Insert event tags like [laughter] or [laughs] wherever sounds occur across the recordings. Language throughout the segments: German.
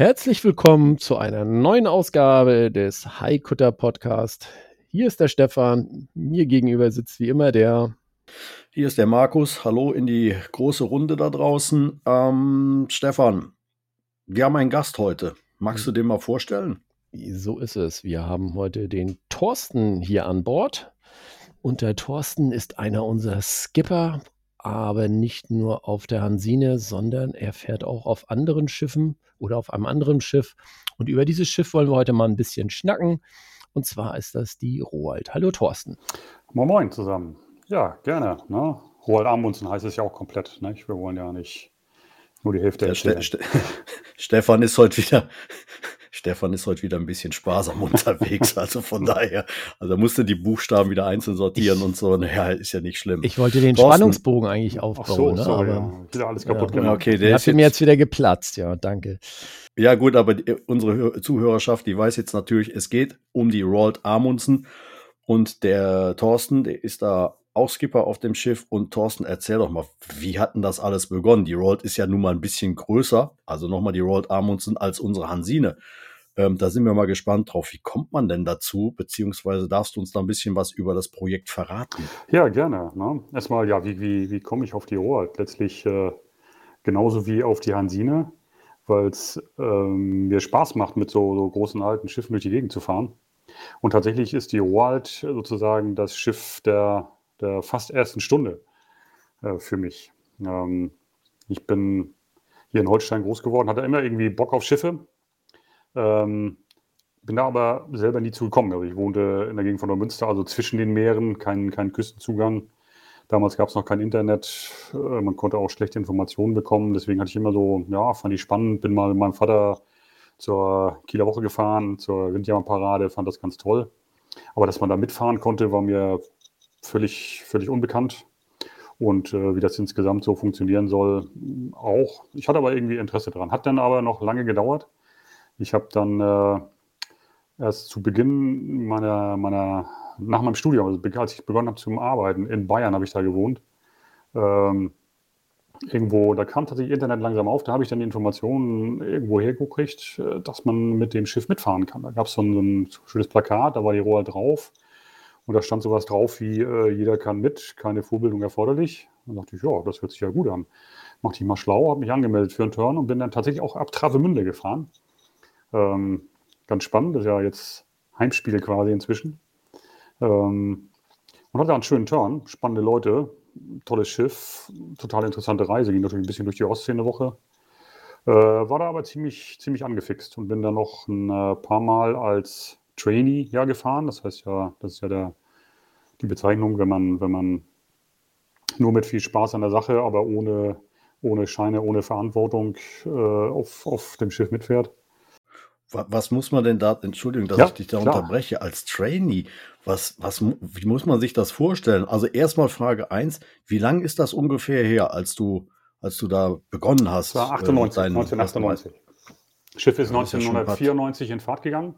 Herzlich willkommen zu einer neuen Ausgabe des Haikutter Podcast. Hier ist der Stefan, mir gegenüber sitzt wie immer der. Hier ist der Markus. Hallo in die große Runde da draußen. Ähm, Stefan, wir haben einen Gast heute. Magst du den mal vorstellen? So ist es. Wir haben heute den Thorsten hier an Bord. Und der Thorsten ist einer unserer Skipper aber nicht nur auf der Hansine, sondern er fährt auch auf anderen Schiffen oder auf einem anderen Schiff. Und über dieses Schiff wollen wir heute mal ein bisschen schnacken. Und zwar ist das die Roald. Hallo Thorsten. Moin Moin zusammen. Ja, gerne. Ne? Roald Amundsen heißt es ja auch komplett. Ne? Wir wollen ja nicht nur die Hälfte der Ste Ste [laughs] Stefan ist heute wieder Stefan ist heute wieder ein bisschen sparsam [laughs] unterwegs. Also von daher, also musste die Buchstaben wieder einzeln sortieren ich, und so. Naja, ist ja nicht schlimm. Ich wollte den Thorsten. Spannungsbogen eigentlich aufbauen. Ach so, ne? sorry, aber, ja. Alles kaputt ja, gemacht. Okay, der ist mir jetzt wieder geplatzt. Ja, danke. Ja gut, aber die, unsere Zuhörerschaft, die weiß jetzt natürlich, es geht um die Roald Amundsen. Und der Thorsten, der ist da auch Skipper auf dem Schiff. Und Thorsten, erzähl doch mal, wie hatten das alles begonnen? Die Roald ist ja nun mal ein bisschen größer, also nochmal die Roald Amundsen als unsere Hansine. Ähm, da sind wir mal gespannt drauf. Wie kommt man denn dazu? Beziehungsweise darfst du uns da ein bisschen was über das Projekt verraten? Ja, gerne. Ne? Erstmal, ja, wie, wie, wie komme ich auf die Rohr? Letztlich äh, genauso wie auf die Hansine, weil es ähm, mir Spaß macht, mit so, so, großen alten Schiffen durch die Gegend zu fahren. Und tatsächlich ist die Roald sozusagen das Schiff der, der fast ersten Stunde äh, für mich. Ähm, ich bin hier in Holstein groß geworden, hatte immer irgendwie Bock auf Schiffe ähm, bin da aber selber nie zugekommen. Also ich wohnte in der Gegend von Neumünster, also zwischen den Meeren, kein, kein Küstenzugang. Damals gab es noch kein Internet, äh, man konnte auch schlechte Informationen bekommen. Deswegen hatte ich immer so, ja, fand ich spannend. Bin mal mit meinem Vater zur Kieler Woche gefahren, zur Windjammerparade, fand das ganz toll. Aber dass man da mitfahren konnte, war mir völlig, völlig unbekannt. Und äh, wie das insgesamt so funktionieren soll, auch. Ich hatte aber irgendwie Interesse daran. Hat dann aber noch lange gedauert ich habe dann äh, erst zu Beginn meiner, meiner, nach meinem Studium, also als ich begonnen habe zu arbeiten, in Bayern habe ich da gewohnt, ähm, irgendwo, da kam tatsächlich Internet langsam auf, da habe ich dann die Informationen irgendwo hergekriegt, äh, dass man mit dem Schiff mitfahren kann. Da gab es so so ein schönes Plakat, da war die Rohr drauf und da stand sowas drauf wie, äh, jeder kann mit, keine Vorbildung erforderlich. Dann dachte ich, ja, das hört sich ja gut an. Mach dich mal schlau, habe mich angemeldet für einen Turn und bin dann tatsächlich auch ab Travemünde gefahren. Ähm, ganz spannend, das ist ja jetzt Heimspiel quasi inzwischen. Ähm, und hatte einen schönen Turn, spannende Leute, tolles Schiff, total interessante Reise, ging natürlich ein bisschen durch die Ostsee eine Woche. Äh, war da aber ziemlich, ziemlich angefixt und bin dann noch ein äh, paar Mal als Trainee ja gefahren. Das heißt ja, das ist ja der, die Bezeichnung, wenn man, wenn man nur mit viel Spaß an der Sache, aber ohne, ohne Scheine, ohne Verantwortung äh, auf, auf dem Schiff mitfährt. Was muss man denn da, Entschuldigung, dass ja, ich dich da klar. unterbreche, als Trainee, was, was, wie muss man sich das vorstellen? Also erstmal Frage eins: wie lange ist das ungefähr her, als du, als du da begonnen hast? Das war 98, äh, 1998. Schiff ist 1994 ja in Fahrt gegangen.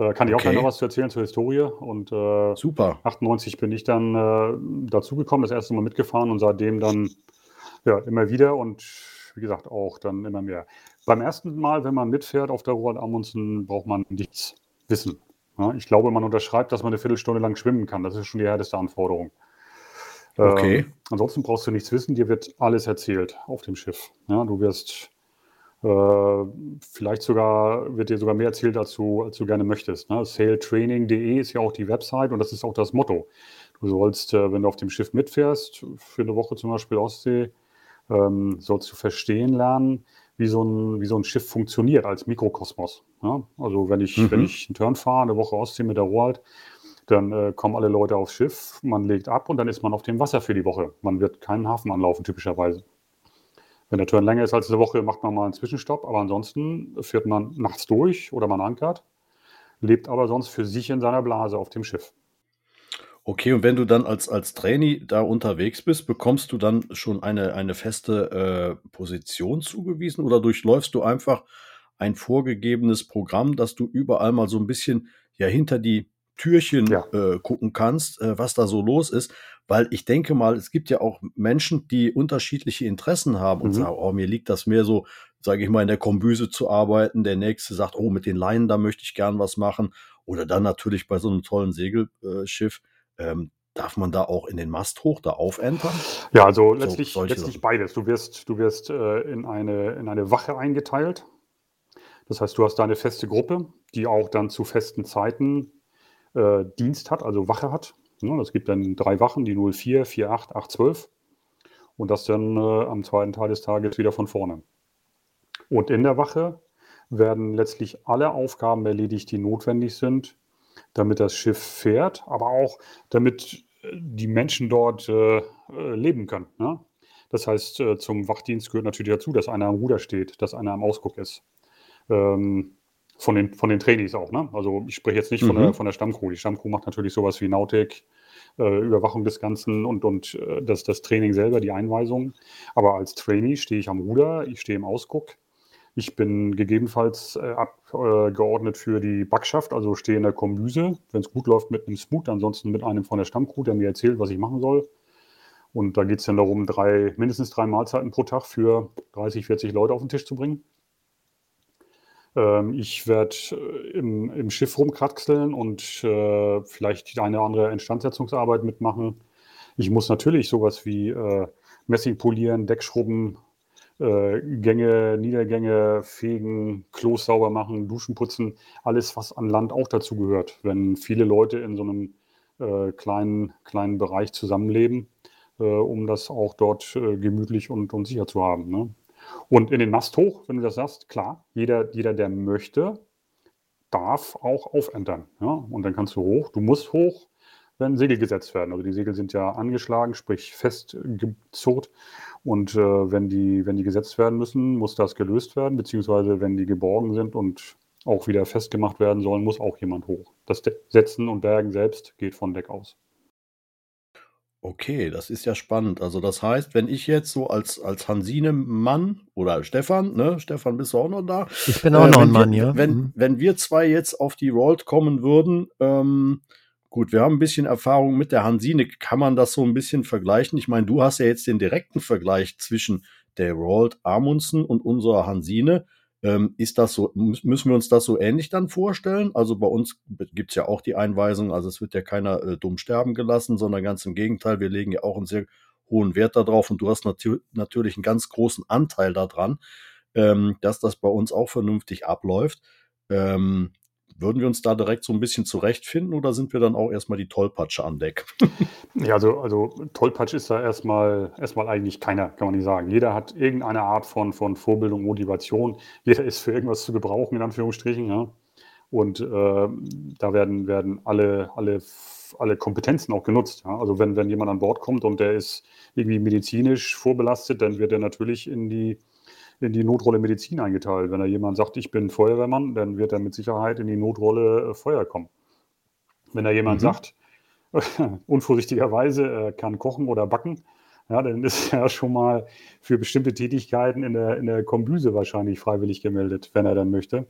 Äh, kann ich okay. auch noch was zu erzählen zur Historie. Und äh, super. 98 bin ich dann äh, dazugekommen, das erste Mal mitgefahren und seitdem dann ja, immer wieder und wie gesagt auch dann immer mehr. Beim ersten Mal, wenn man mitfährt auf der Roald Amundsen, braucht man nichts wissen. Ja, ich glaube, man unterschreibt, dass man eine Viertelstunde lang schwimmen kann. Das ist schon die härteste Anforderung. Okay. Ähm, ansonsten brauchst du nichts wissen. Dir wird alles erzählt auf dem Schiff. Ja, du wirst vielleicht sogar, wird dir sogar mehr erzählt, als du, als du gerne möchtest. Ne? Sailtraining.de ist ja auch die Website und das ist auch das Motto. Du sollst, äh, wenn du auf dem Schiff mitfährst, für eine Woche zum Beispiel Ostsee, ähm, sollst du verstehen lernen, wie so ein, wie so ein Schiff funktioniert als Mikrokosmos. Ja? Also wenn ich, mhm. wenn ich einen Turn fahre, eine Woche Ostsee mit der Roald, dann äh, kommen alle Leute aufs Schiff, man legt ab und dann ist man auf dem Wasser für die Woche. Man wird keinen Hafen anlaufen, typischerweise. Wenn der Turn länger ist als eine Woche, macht man mal einen Zwischenstopp, aber ansonsten fährt man nachts durch oder man ankert, lebt aber sonst für sich in seiner Blase auf dem Schiff. Okay, und wenn du dann als, als Trainee da unterwegs bist, bekommst du dann schon eine, eine feste äh, Position zugewiesen oder durchläufst du einfach ein vorgegebenes Programm, dass du überall mal so ein bisschen ja hinter die Türchen Ja. äh, gucken kannst, äh, was da so los ist? Weil ich denke mal, es gibt ja auch Menschen, die unterschiedliche Interessen haben und Mhm. sagen, oh, mir liegt das mehr so, sage ich mal, in der Kombüse zu arbeiten. Der nächste sagt, oh, mit den Leinen, da möchte ich gern was machen. Oder dann natürlich bei so einem tollen Segelschiff, ähm, darf man da auch in den Mast hoch, da aufentern? Ja, also letztlich, solche letztlich Sachen. beides. Du wirst, du wirst äh, in, eine, in eine Wache eingeteilt. Das heißt, du hast da eine feste Gruppe, die auch dann zu festen Zeiten äh, Dienst hat, also Wache hat. Ja, das gibt dann drei Wachen, die 04, 48, 812. Und das dann äh, am zweiten Teil des Tages wieder von vorne. Und in der Wache werden letztlich alle Aufgaben erledigt, die notwendig sind, damit das Schiff fährt, aber auch damit äh, die Menschen dort äh, äh, leben können. Ne? Das heißt, äh, zum Wachdienst gehört natürlich dazu, dass einer am Ruder steht, dass einer am Ausguck ist. Ähm, von den, von den Trainees auch. Ne? Also ich spreche jetzt nicht von, Mhm. der, von der Stammcrew. Die Stammcrew macht natürlich sowas wie Nautik, äh, Überwachung des Ganzen und, und äh, das, das Training selber, die Einweisung. Aber als Trainee stehe ich am Ruder, ich stehe im Ausguck. Ich bin gegebenenfalls äh, abgeordnet für die Backschaft, also stehe in der Kombüse, wenn es gut läuft mit einem Smooth, ansonsten mit einem von der Stammcrew, der mir erzählt, was ich machen soll. Und da geht es dann darum, drei, mindestens drei Mahlzeiten pro Tag für 30, 40 Leute auf den Tisch zu bringen. Ähm, ich werde äh, im, im Schiff rumkraxeln und äh, vielleicht eine andere Instandsetzungsarbeit mitmachen. Ich muss natürlich sowas wie äh, Messing polieren, Deck schrubben, äh, Gänge, Niedergänge fegen, Klos sauber machen, Duschen putzen, alles, was an Land auch dazu gehört. Wenn viele Leute in so einem äh, kleinen, kleinen Bereich zusammenleben, äh, um das auch dort äh, gemütlich und, und sicher zu haben. Ne? Und in den Mast hoch, wenn du das sagst, klar, jeder, jeder, der möchte, darf auch aufentern. Ja? Und dann kannst du hoch, du musst hoch, wenn Segel gesetzt werden. Also die Segel sind ja angeschlagen, sprich festgezurrt. Und äh, wenn, die, wenn die gesetzt werden müssen, muss das gelöst werden, beziehungsweise wenn die geborgen sind und auch wieder festgemacht werden sollen, muss auch jemand hoch. Das Setzen und Bergen selbst geht von Deck aus. Okay, das ist ja spannend. Also das heißt, wenn ich jetzt so als, als Hansine-Mann oder Stefan, ne, Stefan, bist du auch noch da? Ich bin auch Äh, noch ein wir, Mann, ja. Wenn, Mhm. wenn wir zwei jetzt auf die World kommen würden, ähm, gut, wir haben ein bisschen Erfahrung mit der Hansine. Kann man das so ein bisschen vergleichen? Ich meine, du hast ja jetzt den direkten Vergleich zwischen der Roald Amundsen und unserer Hansine. Ähm, ist das so, mü- müssen wir uns das so ähnlich dann vorstellen? Also bei uns gibt's ja auch die Einweisung, also es wird ja keiner äh, dumm sterben gelassen, sondern ganz im Gegenteil, wir legen ja auch einen sehr hohen Wert darauf und du hast natür natürlich einen ganz großen Anteil daran, ähm, dass das bei uns auch vernünftig abläuft. Ähm, würden wir uns da direkt so ein bisschen zurechtfinden oder sind wir dann auch erstmal die Tollpatsche an Deck? [laughs] Ja, also, also Tollpatsch ist da erstmal, erstmal eigentlich keiner, kann man nicht sagen. Jeder hat irgendeine Art von, von Vorbildung, Motivation. Jeder ist für irgendwas zu gebrauchen, in Anführungsstrichen. Ja. Und äh, da werden, werden alle, alle, alle Kompetenzen auch genutzt. Ja. Also wenn, wenn jemand an Bord kommt und der ist irgendwie medizinisch vorbelastet, dann wird er natürlich in die, in die Notrolle Medizin eingeteilt. Wenn da jemand sagt, ich bin Feuerwehrmann, dann wird er mit Sicherheit in die Notrolle äh, Feuer kommen. Wenn da jemand Mhm. sagt, [laughs] unvorsichtigerweise äh, kann kochen oder backen, ja, dann ist [laughs] er schon mal für bestimmte Tätigkeiten in der, in der Kombüse wahrscheinlich freiwillig gemeldet, wenn er dann möchte.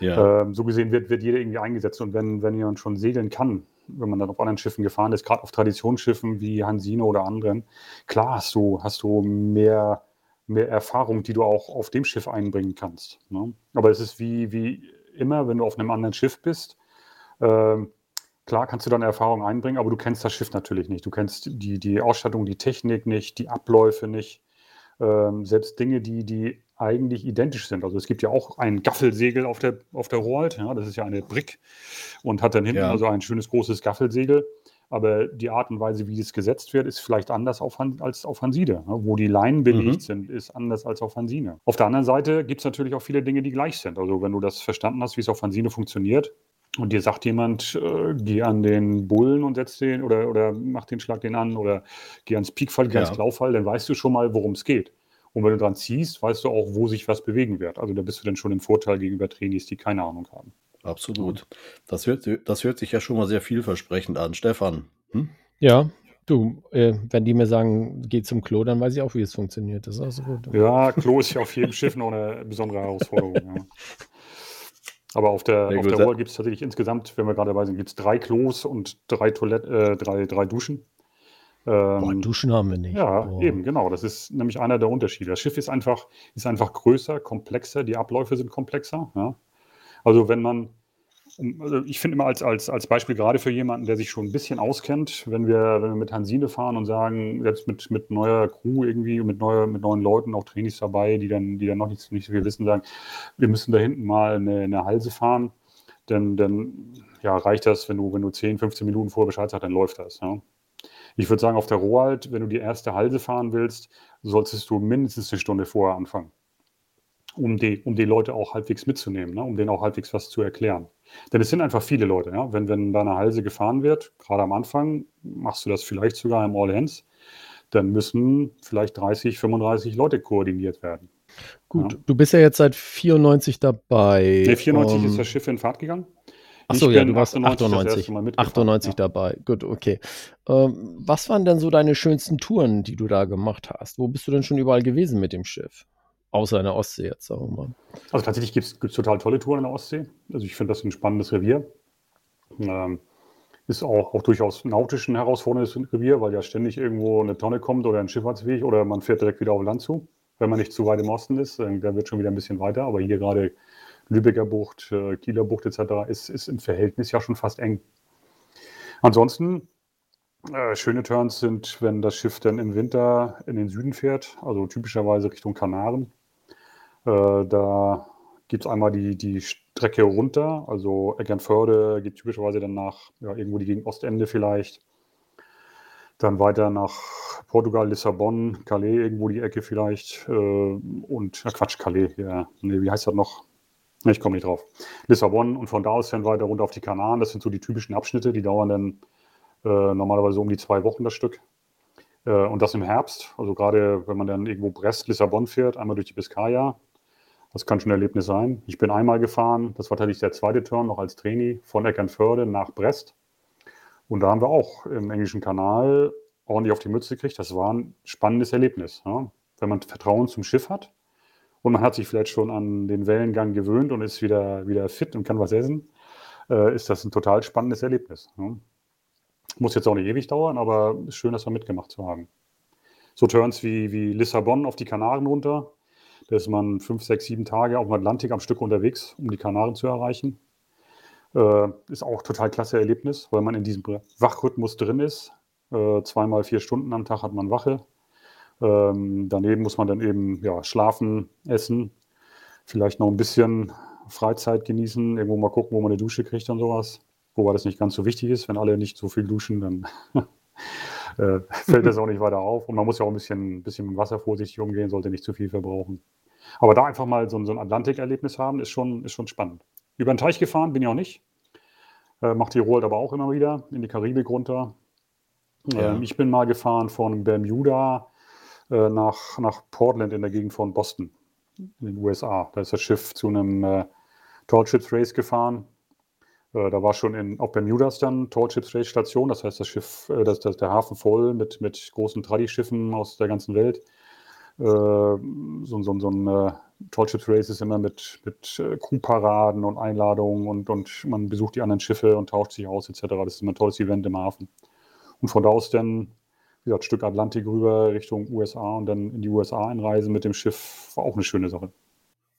Ja. Ähm, so gesehen wird, wird jeder irgendwie eingesetzt. Und wenn, wenn jemand schon segeln kann, wenn man dann auf anderen Schiffen gefahren ist, gerade auf Traditionsschiffen wie Hansine oder anderen, klar hast du, hast du mehr, mehr Erfahrung, die du auch auf dem Schiff einbringen kannst. Ne? Aber es ist wie, wie immer, wenn du auf einem anderen Schiff bist, ähm, klar kannst du deine Erfahrung einbringen, aber du kennst das Schiff natürlich nicht. Du kennst die, die Ausstattung, die Technik nicht, die Abläufe nicht. Ähm, selbst Dinge, die, die eigentlich identisch sind. Also es gibt ja auch ein Gaffelsegel auf der, auf der Roald, ja, das ist ja eine Brick und hat dann hinten Ja. also ein schönes großes Gaffelsegel. Aber die Art und Weise, wie es gesetzt wird, ist vielleicht anders auf Han als auf Hansine. Ne? Wo die Leinen belegt Mhm. sind, ist anders als auf Hansine. Auf der anderen Seite gibt es natürlich auch viele Dinge, die gleich sind. Also wenn du das verstanden hast, wie es auf Hansine funktioniert, und dir sagt jemand, äh, geh an den Bullen und setz den oder, oder mach den Schlag den an oder geh ans Peakfall, geh ans Ja. Klaufall, dann weißt du schon mal, worum es geht. Und wenn du dran ziehst, weißt du auch, wo sich was bewegen wird. Also da bist du dann schon im Vorteil gegenüber Trainees, die keine Ahnung haben. Absolut. Das hört, das hört sich ja schon mal sehr vielversprechend an. Stefan? Hm? Ja, du, äh, wenn die mir sagen, geh zum Klo, dann weiß ich auch, wie es funktioniert. Das ist also gut. Ja, Klo ist ja auf jedem [laughs] Schiff noch eine besondere Herausforderung. ja. Aber auf der, Sehr auf gut. der Roll gibt es tatsächlich insgesamt, wenn wir gerade dabei sind, gibt es drei Klos und drei Toiletten, äh, drei, drei Duschen. Boah, Ähm, Duschen haben wir nicht. ja, Boah. eben, genau. Das ist nämlich einer der Unterschiede. Das Schiff ist einfach, ist einfach größer, komplexer, die Abläufe sind komplexer. Ja. Also wenn man, also ich finde immer als, als, als Beispiel gerade für jemanden, der sich schon ein bisschen auskennt, wenn wir, wenn wir mit Hansine fahren und sagen, jetzt mit, mit neuer Crew irgendwie, mit, neuer, mit neuen Leuten, auch Trainees dabei, die dann, die dann noch nicht, nicht so viel wissen, sagen, wir müssen da hinten mal eine, eine Halse fahren, dann, dann ja, reicht das, wenn du, wenn du 10, 15 Minuten vorher Bescheid sagst, dann läuft das. Ja. Ich würde sagen, auf der Rohalt, wenn du die erste Halse fahren willst, solltest du mindestens eine Stunde vorher anfangen, um die, um die Leute auch halbwegs mitzunehmen, ne? um denen auch halbwegs was zu erklären. Denn es sind einfach viele Leute. Ja? Wenn, wenn da eine Halse gefahren wird, gerade am Anfang, machst du das vielleicht sogar im All Hands, dann müssen vielleicht 30, 35 Leute koordiniert werden. Gut, Ja. du bist ja jetzt seit 94 dabei. Nee, 94 Ähm, ist das Schiff in Fahrt gegangen. Ach so, Ich ja, du warst 98 das 98. erste Mal mitgefahren, 98 ja. dabei. Gut, okay. Ähm, was waren denn so deine schönsten Touren, die du da gemacht hast? Wo bist du denn schon überall gewesen mit dem Schiff? Außer in der Ostsee jetzt, sagen wir mal. Also tatsächlich gibt es total tolle Touren in der Ostsee. Also ich finde das ein spannendes Revier. Ähm, ist auch, auch durchaus nautisch ein herausforderndes Revier, weil ja ständig irgendwo eine Tonne kommt oder ein Schifffahrtsweg oder man fährt direkt wieder auf Land zu, wenn man nicht zu weit im Osten ist. Äh, Da wird schon wieder ein bisschen weiter, aber hier gerade Lübecker Bucht, äh, Kieler Bucht etc. Ist, ist im Verhältnis ja schon fast eng. Ansonsten, äh, schöne Turns sind, wenn das Schiff dann im Winter in den Süden fährt, also typischerweise Richtung Kanaren. Äh, da gibt es einmal die, die Strecke runter, also Eckernförde geht typischerweise dann nach ja, irgendwo die Gegend Ostende vielleicht. Dann weiter nach Portugal, Lissabon, Calais, irgendwo die Ecke vielleicht. Äh, und, ja, Quatsch, Calais, ja. Nee, wie heißt das noch? Ich komme nicht drauf. Lissabon und von da aus dann weiter runter auf die Kanaren. Das sind so die typischen Abschnitte, die dauern dann äh, normalerweise um die zwei Wochen das Stück. Äh, und das im Herbst. Also gerade wenn man dann irgendwo Brest, Lissabon fährt, einmal durch die Biskaya. Das kann schon ein Erlebnis sein. Ich bin einmal gefahren, das war tatsächlich der zweite Turn noch als Trainee von Eckernförde nach Brest. Und da haben wir auch im englischen Kanal ordentlich auf die Mütze gekriegt. Das war ein spannendes Erlebnis. Ja? Wenn man Vertrauen zum Schiff hat und man hat sich vielleicht schon an den Wellengang gewöhnt und ist wieder, wieder fit und kann was essen, äh, ist das ein total spannendes Erlebnis. Ja? Muss jetzt auch nicht ewig dauern, aber ist schön, das mal mitgemacht zu haben. So Turns wie, wie Lissabon auf die Kanaren runter. Da ist man fünf, sechs, sieben Tage auf dem Atlantik am Stück unterwegs, um die Kanaren zu erreichen. Äh, ist auch total klasse Erlebnis, weil man in diesem Wachrhythmus drin ist. Äh, zweimal vier Stunden am Tag hat man Wache. Ähm, daneben muss man dann eben ja, schlafen, essen, vielleicht noch ein bisschen Freizeit genießen, irgendwo mal gucken, wo man eine Dusche kriegt und sowas. Wobei das nicht ganz so wichtig ist. Wenn alle nicht so viel duschen, dann [laughs] äh, fällt das auch nicht weiter auf. Und man muss ja auch ein bisschen, bisschen mit Wasser vorsichtig umgehen, sollte nicht zu viel verbrauchen. Aber da einfach mal so, ein- so ein Atlantik-Erlebnis haben, ist schon, ist schon spannend. Über den Teich gefahren bin ich auch nicht. Äh, macht die Roald aber auch immer wieder in die Karibik runter. Ja. Ähm, ich bin mal gefahren von Bermuda äh, nach, nach Portland in der Gegend von Boston in den USA. Da ist das Schiff zu einem äh, Tall Ships Race gefahren. Äh, da war schon in, auf Bermudas dann Tall Ships Race Station. Das heißt, das Schiff, äh, das, das, der Hafen voll mit, mit großen Tradischiffen aus der ganzen Welt. Äh, so, so, so ein äh, Tall Ships Race ist immer mit, mit Crewparaden und Einladungen und, und man besucht die anderen Schiffe und tauscht sich aus etc. Das ist immer ein tolles Event im Hafen. Und von da aus dann, wie gesagt, Stück Atlantik rüber Richtung USA und dann in die USA einreisen mit dem Schiff war auch eine schöne Sache.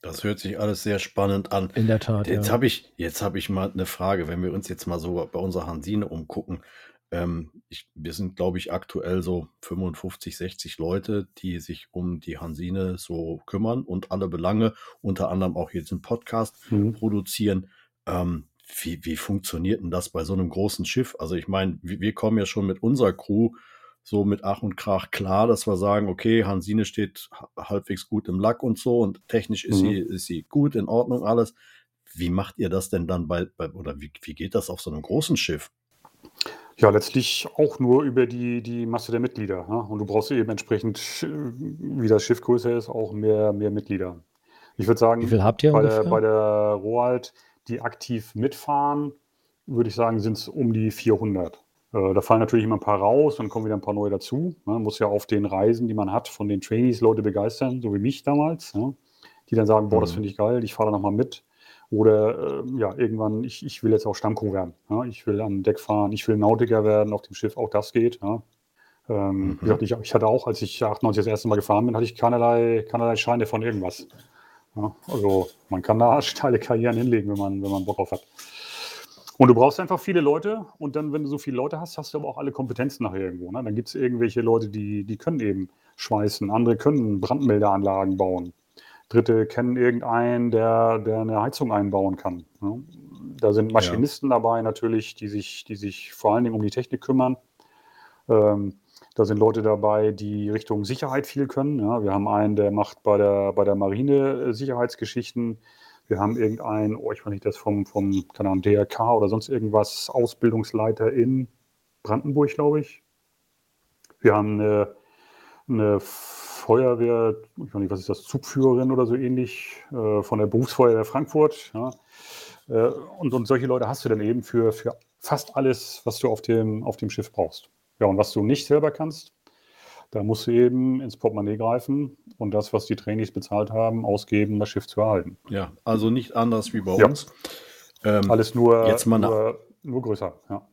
Das hört sich alles sehr spannend an. In der Tat. Jetzt ja. habe ich, jetzt habe ich mal eine Frage, wenn wir uns jetzt mal so bei unserer Hansine umgucken. Ähm, ich, wir sind, glaube ich, aktuell so 55, 60 Leute, die sich um die Hansine so kümmern und alle Belange, unter anderem auch jetzt einen Podcast Mhm. produzieren. Ähm, wie, wie funktioniert denn das bei so einem großen Schiff? Also ich meine, wir, wir kommen ja schon mit unserer Crew so mit Ach und Krach klar, dass wir sagen, okay, Hansine steht ha- halbwegs gut im Lack und so und technisch ist, Mhm. sie, ist sie gut, in Ordnung, alles. Wie macht ihr das denn dann bei, bei oder wie, wie geht das auf so einem großen Schiff? Ja, letztlich auch nur über die, die Masse der Mitglieder. Ne? Und du brauchst eben entsprechend, wie das Schiff größer ist, auch mehr, mehr Mitglieder. Ich würde sagen, Wie viel habt ihr bei der, ungefähr? bei der Roald, die aktiv mitfahren, würde ich sagen, sind es um die 400. Äh, da fallen natürlich immer ein paar raus und kommen wieder ein paar neue dazu. Ne? Man muss ja auf den Reisen, die man hat, von den Trainees Leute begeistern, so wie mich damals, ja? die dann sagen, boah, das Mhm. finde ich geil, ich fahre da nochmal mit. Oder äh, ja, irgendwann, ich, ich will jetzt auch Stammcrew werden. Ja? Ich will an Deck fahren, ich will Nautiker werden auf dem Schiff, auch das geht. Ähm, Mhm. Wie gesagt, ich, ich hatte auch, als ich 98 das erste Mal gefahren bin, hatte ich keinerlei, keinerlei Scheine von irgendwas. Ja? Also man kann da [laughs] steile Karrieren hinlegen, wenn man, wenn man Bock drauf hat. Und du brauchst einfach viele Leute und dann, wenn du so viele Leute hast, hast du aber auch alle Kompetenzen nachher irgendwo. Ne? Dann gibt es irgendwelche Leute, die, die können eben schweißen, andere können Brandmeldeanlagen bauen. Dritte kennen irgendeinen, der, der eine Heizung einbauen kann. Ne? Da sind Maschinisten dabei natürlich, die sich, die sich vor allen Dingen um die Technik kümmern. Ähm, da sind Leute dabei, die Richtung Sicherheit viel können. Ja, wir haben einen, der macht bei der, bei der Marine äh, Sicherheitsgeschichten. Wir haben irgendeinen, oh, ich weiß nicht, das vom, vom keine Ahnung, DRK oder sonst irgendwas, Ausbildungsleiter in Brandenburg, glaube ich. Wir haben eine, eine Feuerwehr, ich weiß nicht, was ist das, Zugführerin oder so ähnlich, äh, von der Berufsfeuerwehr Frankfurt. Ja. Äh, und, und solche Leute hast du dann eben für, für fast alles, was du auf dem, auf dem Schiff brauchst. Ja, und was du nicht selber kannst, da musst du eben ins Portemonnaie greifen und das, was die Trainees bezahlt haben, ausgeben, das Schiff zu erhalten. Ja, also nicht anders wie bei Ja. uns. Ähm, Alles nur, Jetzt mal nur, nur größer. Ja.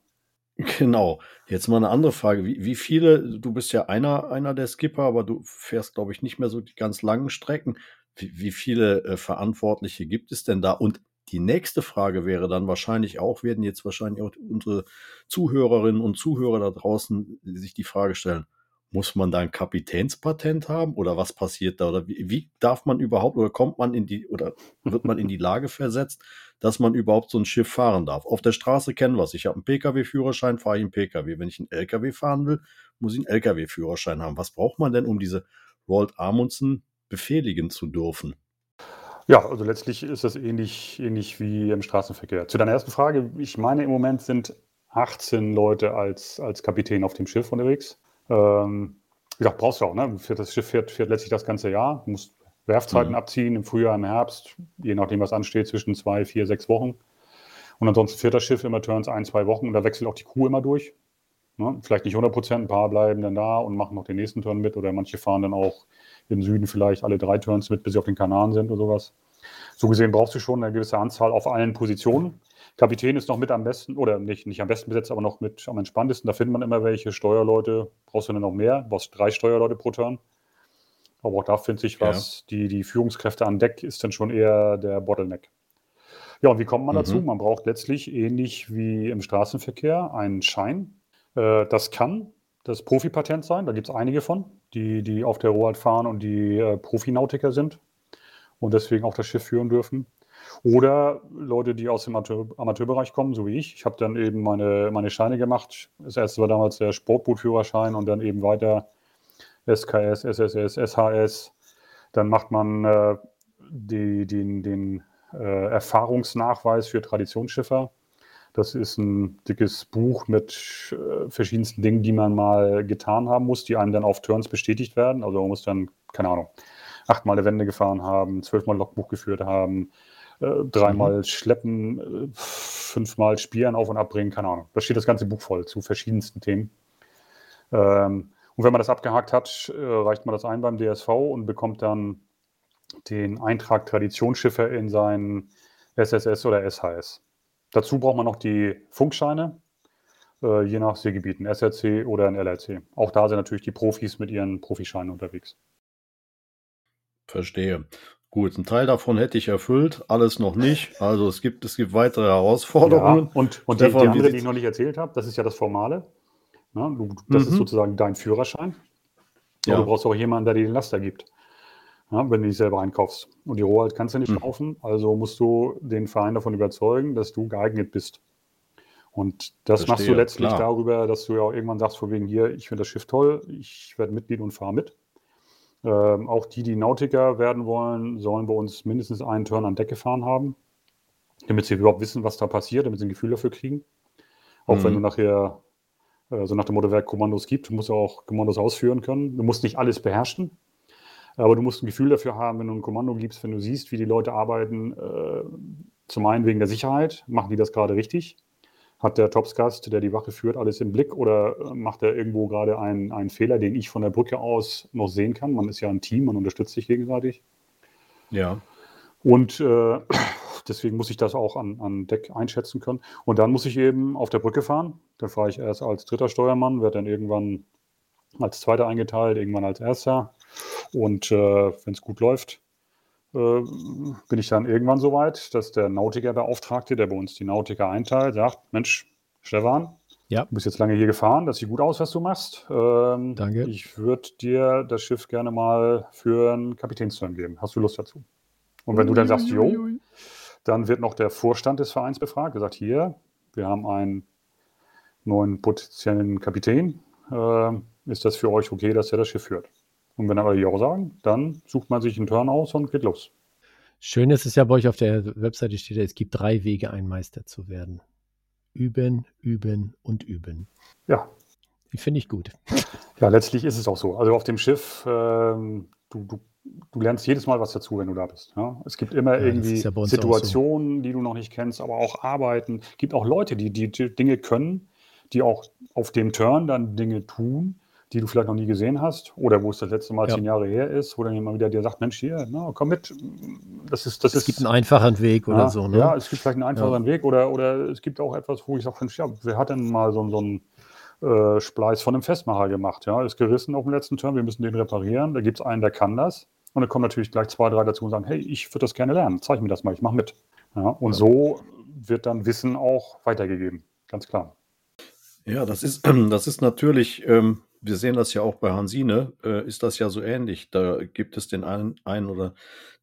Genau. Jetzt mal eine andere Frage. Wie, wie viele, du bist ja einer, einer der Skipper, aber du fährst, glaube ich, nicht mehr so die ganz langen Strecken. Wie, wie viele äh, Verantwortliche gibt es denn da? Und die nächste Frage wäre dann wahrscheinlich auch, werden jetzt wahrscheinlich auch unsere Zuhörerinnen und Zuhörer da draußen sich die Frage stellen, muss man da ein Kapitänspatent haben oder was passiert da? Oder wie, wie darf man überhaupt oder kommt man in die oder wird man in die [laughs] Lage versetzt, dass man überhaupt so ein Schiff fahren darf? Auf der Straße kennen wir es. Ich habe einen Pkw-Führerschein, fahre ich einen Pkw. Wenn ich einen Lkw fahren will, muss ich einen Lkw-Führerschein haben. Was braucht man denn, um diese Roald Amundsen befehligen zu dürfen? Ja, also letztlich ist das ähnlich, ähnlich wie im Straßenverkehr. Zu deiner ersten Frage, ich meine, im Moment sind 18 Leute als, als Kapitän auf dem Schiff unterwegs. Ähm, wie gesagt, brauchst du auch, ne? Für Das Schiff fährt, fährt letztlich das ganze Jahr. Du musst Werfzeiten Mhm. abziehen im Frühjahr, im Herbst, je nachdem, was ansteht, zwischen zwei, vier, sechs Wochen. Und ansonsten fährt das Schiff immer Turns ein, zwei Wochen und da wechselt auch die Crew immer durch. Ne? Vielleicht nicht 100 Prozent, ein paar bleiben dann da und machen noch den nächsten Turn mit oder manche fahren dann auch im Süden vielleicht alle drei Turns mit, bis sie auf den Kanaren sind oder sowas. So gesehen brauchst du schon eine gewisse Anzahl auf allen Positionen. Kapitän ist noch mit am besten, oder nicht, nicht am besten besetzt, aber noch mit am entspanntesten. Da findet man immer welche. Steuerleute brauchst du dann noch mehr, du brauchst drei Steuerleute pro Turn. Aber auch da findet sich was. Die, die Führungskräfte an Deck ist dann schon eher der Bottleneck. Ja, und wie kommt man Mhm. dazu? Man braucht letztlich ähnlich wie im Straßenverkehr einen Schein. Äh, das kann das Profipatent sein, da gibt es einige von, die, die auf der Rohalt fahren und die äh, Profinautiker sind und deswegen auch das Schiff führen dürfen. Oder Leute, die aus dem Amateur, Amateurbereich kommen, so wie ich. Ich habe dann eben meine, meine Scheine gemacht. Das erste war damals der Sportbootführerschein und dann eben weiter SKS, SSS, SHS. Dann macht man äh, die, den, den äh, Erfahrungsnachweis für Traditionsschiffer. Das ist ein dickes Buch mit äh, verschiedensten Dingen, die man mal getan haben muss, die einem dann auf Turns bestätigt werden. Also man muss dann, keine Ahnung, achtmal eine Wende gefahren haben, zwölfmal Logbuch geführt haben, äh, dreimal schleppen, äh, fünfmal Spieren auf und abbringen, keine Ahnung. Da steht das ganze Buch voll zu verschiedensten Themen. Ähm, und wenn man das abgehakt hat, äh, reicht man das ein beim DSV und bekommt dann den Eintrag Traditionsschiffe in sein SSS oder SHS. Dazu braucht man noch die Funkscheine, äh, je nach Seegebieten, SRC oder ein LRC. Auch da sind natürlich die Profis mit ihren Profischeinen unterwegs. Verstehe. Gut, ein Teil davon hätte ich erfüllt, alles noch nicht. Also es gibt, es gibt weitere Herausforderungen. Ja, und und die, die Stefan, wie andere, die ich noch nicht erzählt habe, das ist ja das Formale. Na, du, das ist Mhm. sozusagen dein Führerschein. Ja. Du brauchst auch jemanden, der dir den Laster gibt, ja, wenn du dich selber einkaufst. Und die Rohalt kannst du nicht Mhm. kaufen, also musst du den Verein davon überzeugen, dass du geeignet bist. Und das machst du Verstehe, letztlich klar. darüber, dass du ja auch irgendwann sagst, von wegen hier, ich finde das Schiff toll, ich werde Mitglied und fahre mit. Ähm, auch die, die Nautiker werden wollen, sollen bei uns mindestens einen Turn an Deck gefahren haben, damit sie überhaupt wissen, was da passiert, damit sie ein Gefühl dafür kriegen. Auch wenn Mhm. du nachher Also nach dem Motto, wer Kommandos gibt, muss auch Kommandos ausführen können. Du musst nicht alles beherrschen, aber du musst ein Gefühl dafür haben, wenn du ein Kommando gibst, wenn du siehst, wie die Leute arbeiten, äh, zum einen wegen der Sicherheit, machen die das gerade richtig? Hat der Topsgast, der die Wache führt, alles im Blick oder äh, macht er irgendwo gerade einen, einen Fehler, den ich von der Brücke aus noch sehen kann? Man ist ja ein Team, man unterstützt sich gegenseitig. Ja. Und äh, [clears throat] deswegen muss ich das auch an, an Deck einschätzen können. Und dann muss ich eben auf der Brücke fahren. Dann fahre ich erst als dritter Steuermann, werde dann irgendwann als zweiter eingeteilt, irgendwann als erster. Und äh, wenn es gut läuft, äh, bin ich dann irgendwann so weit, dass der Nautiker-Beauftragte, der bei uns die Nautiker einteilt, sagt, Mensch, Stefan, Ja. du bist jetzt lange hier gefahren, das sieht gut aus, was du machst. Ähm, Danke. Ich würde dir das Schiff gerne mal für einen Kapitänsturn geben. Hast du Lust dazu? Und wenn du dann sagst, jo, dann wird noch der Vorstand des Vereins befragt, gesagt, hier, wir haben einen neuen potenziellen Kapitän. Äh, ist das für euch okay, dass er das Schiff führt? Und wenn aber die auch sagen, dann sucht man sich einen Turn aus und geht los. Schön ist es ja bei euch auf der Webseite steht, es gibt drei Wege, ein Meister zu werden. Üben, üben und üben. Ja, Die finde ich gut. [laughs] ja, letztlich ist es auch so. Also auf dem Schiff, ähm, du, du, du lernst jedes Mal was dazu, wenn du da bist. Ja? Es gibt immer Ja, irgendwie ja auch so. Situationen, die du noch nicht kennst, aber auch Arbeiten. Es gibt auch Leute, die, die, die Dinge können, die auch auf dem Turn dann Dinge tun, die du vielleicht noch nie gesehen hast oder wo es das letzte Mal Ja. zehn Jahre her ist, wo dann jemand wieder dir sagt, Mensch, hier, na, komm mit. Das ist, das Es ist, gibt einen einfachen Weg oder ja, so, ne? Ja, es gibt vielleicht einen einfacheren Weg oder, oder es gibt auch etwas, wo ich sage, Mensch, ja, wer hat denn mal so, so einen äh, Spleiß von einem Festmacher gemacht? Ja, ist gerissen auf dem letzten Turn, wir müssen den reparieren. Da gibt es einen, der kann das. Und dann kommen natürlich gleich zwei, drei dazu und sagen, hey, ich würde das gerne lernen, zeig mir das mal, ich mache mit. Ja, und so wird dann Wissen auch weitergegeben, ganz klar. Ja, das ist, [clears throat] das ist natürlich, ähm, wir sehen das ja auch bei Hansine, äh, ist das ja so ähnlich. Da gibt es den einen, einen oder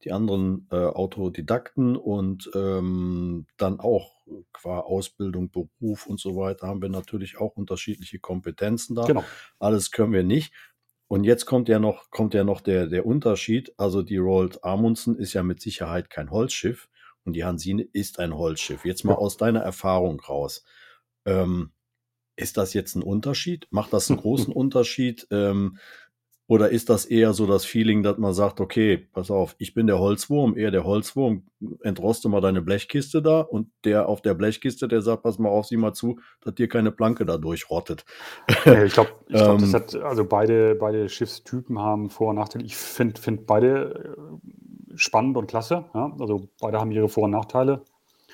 die anderen äh, Autodidakten und ähm, dann auch qua Ausbildung, Beruf und so weiter haben wir natürlich auch unterschiedliche Kompetenzen da. Genau. Alles können wir nicht. Und jetzt kommt ja noch, kommt ja noch der, der Unterschied. Also die Roald Amundsen ist ja mit Sicherheit kein Holzschiff und die Hansine ist ein Holzschiff. Jetzt mal aus deiner Erfahrung raus. Ähm, ist das jetzt ein Unterschied? Macht das einen [laughs] großen Unterschied? Ähm, oder ist das eher so das Feeling, dass man sagt, okay, pass auf, ich bin der Holzwurm, eher der Holzwurm, entroste mal deine Blechkiste da und der auf der Blechkiste, der sagt, pass mal auf, sieh mal zu, dass dir keine Planke da durchrottet. Ich glaube, ich glaub, [laughs] das Ähm, hat, also beide, beide Schiffstypen haben Vor- und Nachteile. Ich finde find beide äh, spannend und klasse. Ja? Also beide haben ihre Vor- und Nachteile.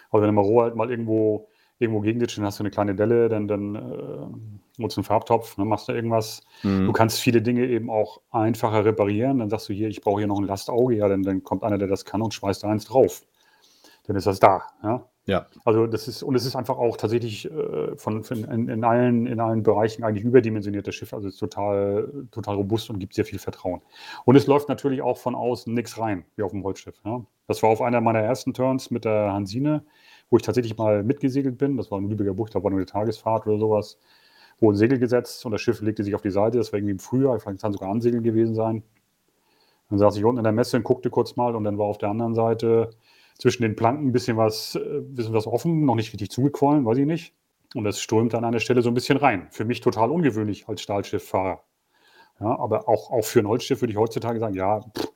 Aber wenn du mal roh halt mal irgendwo, irgendwo gegensitzt, dann hast du eine kleine Delle, dann, dann äh, nutzt einen Farbtopf, dann machst du irgendwas. Mhm. Du kannst viele Dinge eben auch einfacher reparieren. Dann sagst du hier, ich brauche hier noch ein Lastauge. Ja, dann, dann kommt einer, der das kann und schmeißt da eins drauf. Dann ist das da. Ja? Ja, Also das ist, und es ist einfach auch tatsächlich äh, von, von in, in, allen, in allen Bereichen eigentlich überdimensioniert, das Schiff. Also es ist total, total robust und gibt sehr viel Vertrauen. Und es läuft natürlich auch von außen nichts rein, wie auf dem Holzschiff. Ja. Das war auf einer meiner ersten Turns mit der Hansine, wo ich tatsächlich mal mitgesegelt bin. Das war in Lübecker Bucht, da war nur eine Tagesfahrt oder sowas. Ein Segel gesetzt und das Schiff legte sich auf die Seite. Das war irgendwie im Frühjahr, vielleicht kann es sogar Ansegeln gewesen sein. Dann saß ich unten in der Messe und guckte kurz mal und dann war auf der anderen Seite zwischen den Planken ein bisschen was, äh, bisschen was offen, noch nicht richtig zugequollen, weiß ich nicht. Und das strömte an einer Stelle so ein bisschen rein. Für mich total ungewöhnlich als Stahlschifffahrer. Ja, aber auch, auch für ein Holzschiff würde ich heutzutage sagen, ja, pff,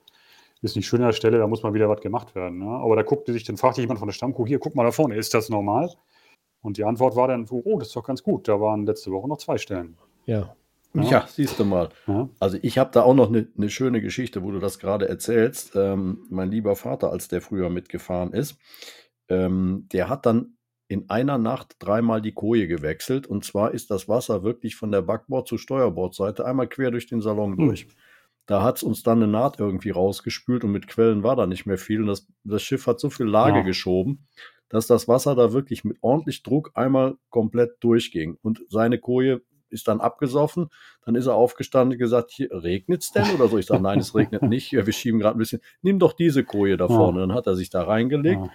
ist nicht schön an der Stelle, da muss mal wieder was gemacht werden. Ja. Aber da guckte sich, dann fragte jemand von der Stammkuh, hier, guck mal da vorne, ist das normal? Und die Antwort war dann, oh, das ist doch ganz gut. Da waren letzte Woche noch zwei Stellen. Ja. Ja. ja. siehst du mal. Ja. Also ich habe da auch noch eine ne schöne Geschichte, wo du das gerade erzählst. Ähm, mein lieber Vater, als der früher mitgefahren ist, ähm, der hat dann in einer Nacht dreimal die Koje gewechselt. Und zwar ist das Wasser wirklich von der Backbord- zur Steuerbordseite einmal quer durch den Salon Hm. durch. Da hat es uns dann eine Naht irgendwie rausgespült und mit Quellen war da nicht mehr viel. Und das, das Schiff hat so viel Lage Ja. geschoben, dass das Wasser da wirklich mit ordentlich Druck einmal komplett durchging. Und seine Koje ist dann abgesoffen. Dann ist er aufgestanden und gesagt, hier regnet's denn oder so? Ich sage, nein, es regnet nicht. Ja, wir schieben gerade ein bisschen. Nimm doch diese Koje da Ja. vorne. Dann hat er sich da reingelegt. Ja.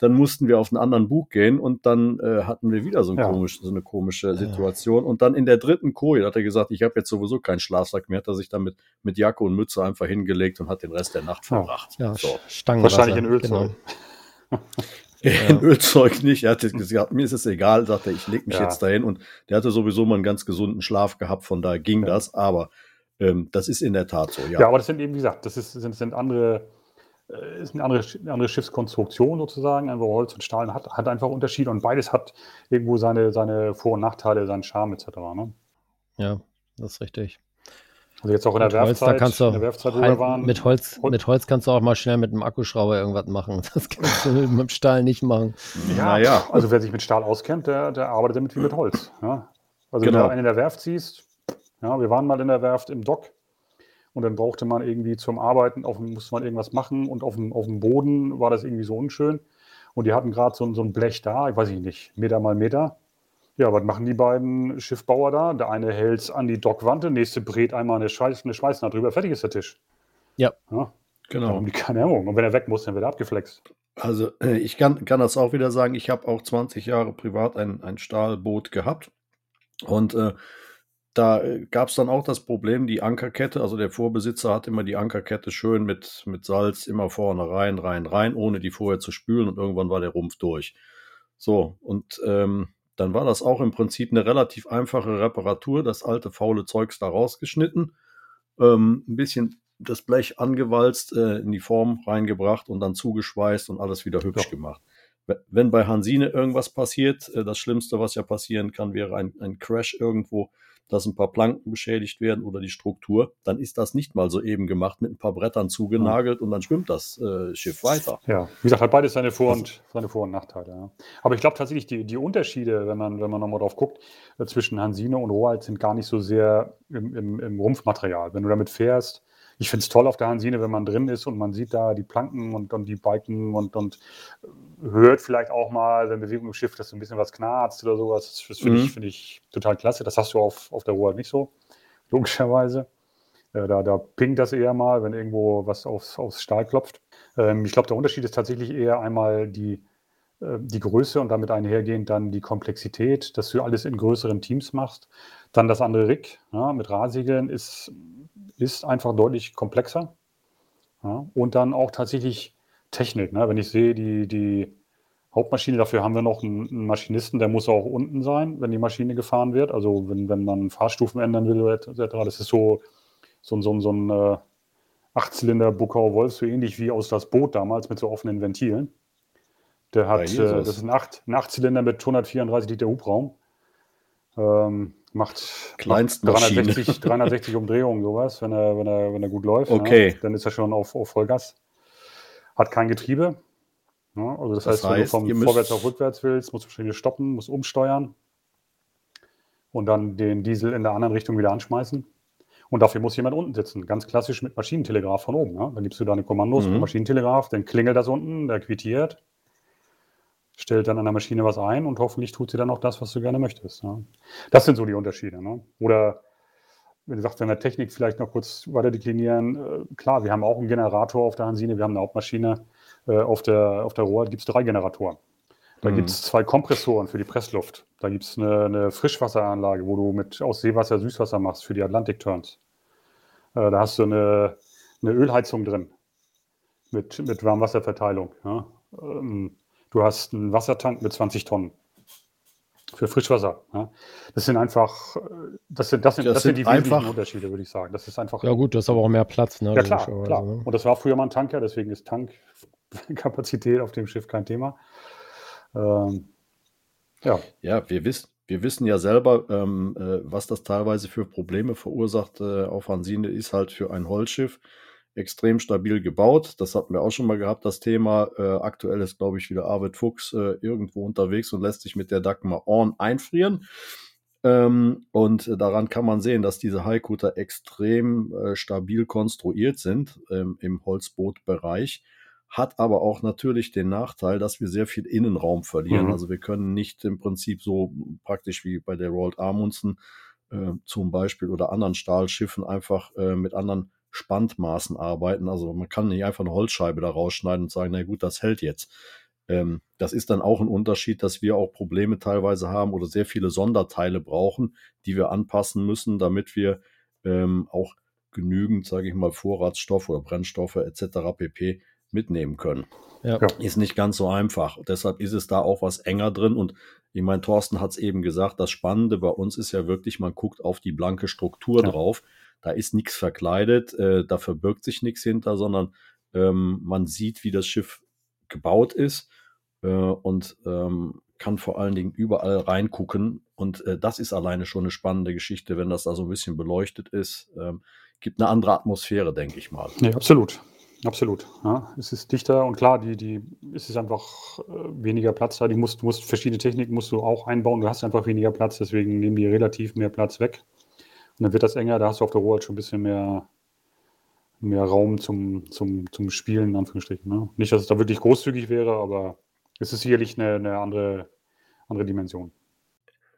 Dann mussten wir auf einen anderen Bug gehen und dann äh, hatten wir wieder so, ein Ja. komisch, so eine komische Situation. Und dann in der dritten Koje hat er gesagt, ich habe jetzt sowieso keinen Schlafsack mehr, hat er sich dann mit, mit Jacke und Mütze einfach hingelegt und hat den Rest der Nacht Ja. verbracht. Ja, So. Wahrscheinlich in Ölzoll. Genau. [laughs] in Ölzeug nicht. Er hat gesagt, mir ist es egal, sagt er, ich leg mich Ja. jetzt dahin. Und der hatte sowieso mal einen ganz gesunden Schlaf gehabt, von daher ging Ja. das. Aber ähm, das ist in der Tat so, ja. Ja, aber das sind eben, wie gesagt, das ist, sind, sind andere, äh, ist eine andere, eine andere Schiffskonstruktion sozusagen. Einfach Holz und Stahl hat, hat einfach Unterschiede und beides hat irgendwo seine, seine Vor- und Nachteile, seinen Charme etc. Ne? Ja, das ist richtig. Also jetzt auch in der Mit Holz, da Werfzeit, kannst du in der Werfzeit, wo halt wir waren, mit Holz, Hol- mit Holz kannst du auch mal schnell mit einem Akkuschrauber irgendwas machen. [laughs] Das kannst du mit dem Stahl nicht machen. Ja, Naja. also wer sich mit Stahl auskennt, der, der arbeitet damit wie mit Holz. Ja? Also wenn Genau. du einen in der Werft siehst, ja, wir waren mal in der Werft im Dock und dann brauchte man irgendwie zum Arbeiten, auf, musste man irgendwas machen und auf dem, auf dem Boden war das irgendwie so unschön. Und die hatten gerade so, ein- so ein Blech da, ich weiß ich nicht, Meter mal Meter. Ja, was machen die beiden Schiffbauer da? Der eine hält es an die Dockwand, der nächste brät einmal eine, Schweiß, eine Schweißnaht drüber, fertig ist der Tisch. Ja. ja Genau. haben die keine Hemmung. Und wenn er weg muss, dann wird er abgeflext. Also äh, ich kann, kann das auch wieder sagen, ich habe auch 20 Jahre privat ein, ein Stahlboot gehabt. Und äh, da gab es dann auch das Problem, die Ankerkette, also der Vorbesitzer hat immer die Ankerkette schön mit, mit Salz immer vorne rein, rein, rein, ohne die vorher zu spülen und irgendwann war der Rumpf durch. So, und ähm, dann war das auch im Prinzip eine relativ einfache Reparatur, das alte faule Zeugs da rausgeschnitten, ähm, ein bisschen das Blech angewalzt, äh, in die Form reingebracht und dann zugeschweißt und alles wieder hübsch Ja. gemacht. We- Wenn bei Hansine irgendwas passiert, äh, das Schlimmste, was ja passieren kann, wäre ein, ein Crash irgendwo, dass ein paar Planken beschädigt werden oder die Struktur, dann ist das nicht mal so eben gemacht, mit ein paar Brettern zugenagelt und dann schwimmt das äh, Schiff weiter. Ja, wie gesagt, hat beides seine Vor- und, seine Vor- und Nachteile. Ja. Aber ich glaube tatsächlich, die, die Unterschiede, wenn man, wenn man nochmal drauf guckt, äh, zwischen Hansine und Roald sind gar nicht so sehr im, im, im Rumpfmaterial. Wenn du damit fährst, ich finde es toll auf der Hansine, wenn man drin ist und man sieht da die Planken und, und die Balken und, und äh, hört vielleicht auch mal, wenn Bewegung im Schiff, dass so ein bisschen was knarzt oder sowas. Das finde Mhm. ich, find ich total klasse. Das hast du auf, auf der Roald nicht so, logischerweise. Äh, Da, da pingt das eher mal, wenn irgendwo was aufs, aufs Stahl klopft. Ähm, ich glaube, der Unterschied ist tatsächlich eher einmal die, äh, die Größe und damit einhergehend dann die Komplexität, dass du alles in größeren Teams machst. Dann das andere Rig ja, mit Rasegeln ist, ist einfach deutlich komplexer. Ja, und dann auch tatsächlich Technik. Ne? Wenn ich sehe, die, die Hauptmaschine, dafür haben wir noch einen, einen Maschinisten, der muss auch unten sein, wenn die Maschine gefahren wird. Also wenn, wenn man Fahrstufen ändern will, etc. Das ist so, so, ein- so, so ein äh, Achtzylinder Buckau Wolf, so ähnlich wie aus das Boot damals mit so offenen Ventilen. Der hat, äh, das ist ein, Acht, ein Achtzylinder mit 134 Liter Hubraum. Ähm, macht Kleinstmaschine. 360, 360 Umdrehungen, sowas, wenn er, wenn er, wenn er gut läuft. Okay. Ja, dann ist er schon auf, auf Vollgas. Hat kein Getriebe. Ja, also das, Das heißt, wenn du heißt, vom Vorwärts auf Rückwärts willst, musst du wahrscheinlich stoppen, musst umsteuern und dann den Diesel in der anderen Richtung wieder anschmeißen. Und dafür muss jemand unten sitzen. Ganz klassisch mit Maschinentelegraph von oben. Ja? Dann gibst du deine Kommandos Mhm. mit Maschinentelegraph, dann klingelt das unten, der quittiert, stellt dann an der Maschine was ein und hoffentlich tut sie dann auch das, was du gerne möchtest. Ja? Das sind so die Unterschiede. Ne? Oder du sagst, wenn wir Technik vielleicht noch kurz weiter deklinieren, äh, klar, wir haben auch einen Generator auf der Hansine, wir haben eine Hauptmaschine. Äh, auf der, auf der Rohr gibt es drei Generatoren. Da Mhm. gibt es zwei Kompressoren für die Pressluft. Da gibt es eine, eine Frischwasseranlage, wo du mit aus Seewasser Süßwasser machst für die Atlantic-Turns. Äh, da hast du eine, eine Ölheizung drin mit, mit Warmwasserverteilung. Ja. Ähm, du hast einen Wassertank mit 20 Tonnen für Frischwasser. Ja. Das sind einfach, äh, das sind, das sind, Das das sind die wesentlichen einfach- Unterschiede, würde ich sagen. Das ist einfach. Ja gut, das ist aber auch mehr Platz, ne? Ja, klar, klar. ne? Und das war früher mal ein Tanker, deswegen ist Tankkapazität [laughs] auf dem Schiff kein Thema. Ähm, ja, Ja, wir wissen, wir wissen ja selber, ähm, äh, was das teilweise für Probleme verursacht äh, auf Hansine, ist halt für ein Holzschiff extrem stabil gebaut. Das hatten wir auch schon mal gehabt, das Thema. Äh, aktuell ist, glaube ich, wieder Arvid Fuchs äh, irgendwo unterwegs und lässt sich mit der Dagmar Orn einfrieren. Ähm, und daran kann man sehen, dass diese Haikutter extrem äh, stabil konstruiert sind ähm, im Holzbootbereich hat aber auch natürlich den Nachteil, dass wir sehr viel Innenraum verlieren. Mhm. Also wir können nicht im Prinzip so praktisch wie bei der Roald Amundsen äh, zum Beispiel oder anderen Stahlschiffen einfach äh, mit anderen Spandmaßen arbeiten. Also man kann nicht einfach eine Holzscheibe da rausschneiden und sagen, na gut, das hält jetzt. Ähm, das ist dann auch ein Unterschied, dass wir auch Probleme teilweise haben oder sehr viele Sonderteile brauchen, die wir anpassen müssen, damit wir ähm, auch genügend, sage ich mal, Vorratsstoffe oder Brennstoffe etc. pp mitnehmen können. Ja. Ist nicht ganz so einfach. Deshalb ist es da auch was enger drin. Und ich meine, Thorsten hat es eben gesagt, das Spannende bei uns ist ja wirklich, man guckt auf die blanke Struktur Ja. drauf. Da ist nichts verkleidet, äh, da verbirgt sich nichts hinter, sondern ähm, man sieht, wie das Schiff gebaut ist äh, und ähm, kann vor allen Dingen überall reingucken. Und äh, das ist alleine schon eine spannende Geschichte, wenn das da so ein bisschen beleuchtet ist. Ähm, gibt eine andere Atmosphäre, denke ich mal. Nee, absolut. Absolut. Ja, es ist dichter und klar, die, die, es ist einfach äh, weniger Platz da. Die musst, musst verschiedene Techniken musst du auch einbauen. Du hast einfach weniger Platz, deswegen nehmen die relativ mehr Platz weg. Und dann wird das enger, da hast du auf der Rohr halt schon ein bisschen mehr, mehr Raum zum, zum, zum Spielen, in Anführungsstrichen. Ne? Nicht, dass es da wirklich großzügig wäre, aber es ist sicherlich eine, eine andere, andere Dimension.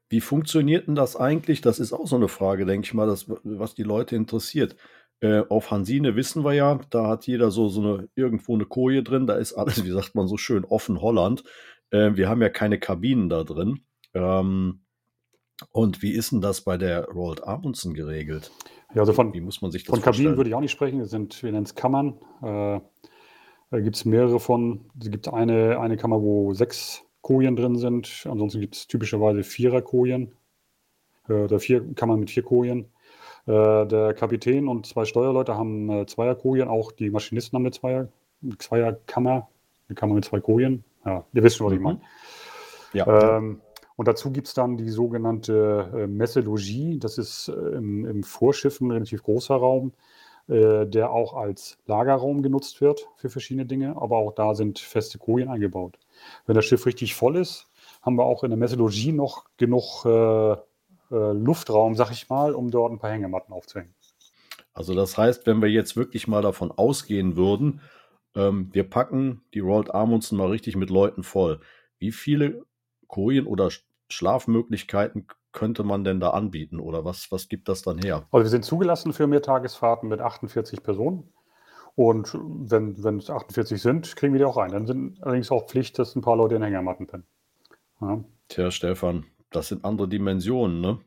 Wie funktioniert denn das eigentlich? Das ist auch so eine Frage, denke ich mal, das, was die Leute interessiert. Äh, auf Hansine wissen wir ja, da hat jeder so, so eine, irgendwo eine Koje drin, da ist alles, wie sagt man so schön, offen Holland. Äh, wir haben ja keine Kabinen da drin. Ähm, und wie ist denn das bei der Roald Amundsen geregelt? Ja, also von, Wie muss man sich das Von Kabinen vorstellen? würde ich auch nicht sprechen. Das sind, wir nennen es Kammern. Äh, da gibt es mehrere von. Es gibt eine, eine Kammer, wo sechs Kojen drin sind. Ansonsten gibt es typischerweise Vierer-Kojen. Äh, oder vier Kammern mit vier Kojen. Äh, der Kapitän und zwei Steuerleute haben äh, Zweierkojen. Auch die Maschinisten haben eine Zweier, Zweierkammer. Eine Kammer mit zwei Kojen. Ja, ihr wisst schon, was ich Mhm. meine. Ja, Ähm, und dazu gibt es dann die sogenannte äh, Messelogie. Das ist äh, im, im Vorschiff ein relativ großer Raum, äh, der auch als Lagerraum genutzt wird für verschiedene Dinge. Aber auch da sind feste Kojen eingebaut. Wenn das Schiff richtig voll ist, haben wir auch in der Messelogie noch genug äh, äh, Luftraum, sag ich mal, um dort ein paar Hängematten aufzuhängen. also das heißt, wenn wir jetzt wirklich mal davon ausgehen würden, ähm, wir packen die Roald Amundsen mal richtig mit Leuten voll. Wie viele Kojen oder Schlafmöglichkeiten könnte man denn da anbieten oder was, was gibt das dann her? Also wir sind zugelassen für Mehrtagesfahrten mit 48 Personen. Und wenn, wenn es 48 sind, kriegen wir die auch rein. Dann sind allerdings auch Pflicht, dass ein paar Leute in Hängematten pennen. Ja. Tja, Stefan, das sind andere Dimensionen, ne?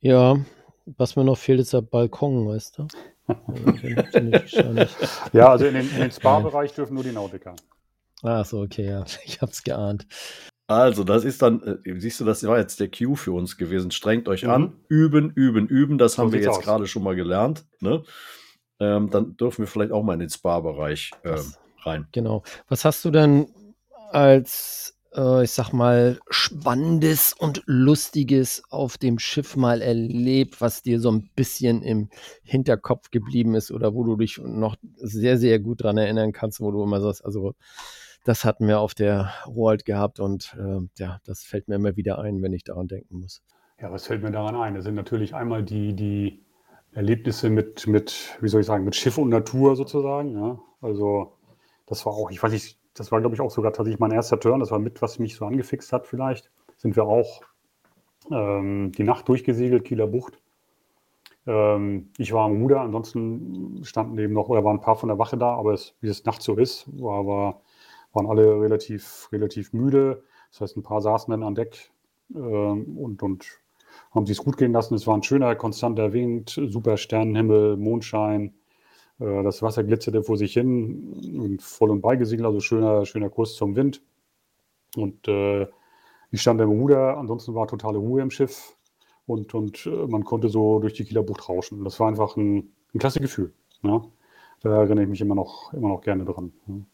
Ja, was mir noch fehlt, ist der Balkon, weißt du? [laughs] Ja, also in den, in den Spa-Bereich dürfen nur die Nautiker. Ach so, okay, ja. [laughs] Ich hab's geahnt. Also, das ist dann, äh, siehst du, das war jetzt der Cue für uns gewesen. Strengt euch Mhm. an, üben, üben, üben. Das So haben wir jetzt gerade schon mal gelernt. Ne? Ähm, dann dürfen wir vielleicht auch mal in den Spa-Bereich ähm, rein. Genau. Was hast du denn als, äh, ich sag mal, Spannendes und Lustiges auf dem Schiff mal erlebt, was dir so ein bisschen im Hinterkopf geblieben ist oder wo du dich noch sehr, sehr gut dran erinnern kannst, wo du immer sagst, also das hatten wir auf der Roald gehabt und äh, ja, das fällt mir immer wieder ein, wenn ich daran denken muss. Ja, was fällt mir daran ein? Das sind natürlich einmal die, die Erlebnisse mit, mit, wie soll ich sagen, mit Schiff und Natur sozusagen. Ja? Also das war auch, ich weiß nicht, das war, glaube ich, auch sogar tatsächlich mein erster Turn. Das war mit, was mich so angefixt hat vielleicht. Sind wir auch ähm, die Nacht durchgesegelt, Kieler Bucht. Ähm, ich war am Ruder, ansonsten standen eben noch, oder waren ein paar von der Wache da, aber es, wie es nachts so ist, war, war, waren alle relativ, relativ müde. Das heißt, ein paar saßen dann an Deck ähm, und, und haben sich es gut gehen lassen. Es war ein schöner, konstanter Wind, super Sternenhimmel, Mondschein. Äh, das Wasser glitzerte vor sich hin und voll und beigesegelt, also schöner, schöner Kurs zum Wind. Und äh, ich stand im Ruder, ansonsten war totale Ruhe im Schiff und, und äh, man konnte so durch die Kieler Bucht rauschen. Das war einfach ein, ein klasse Gefühl. Ne? Da erinnere ich mich immer noch, immer noch gerne dran. Ne?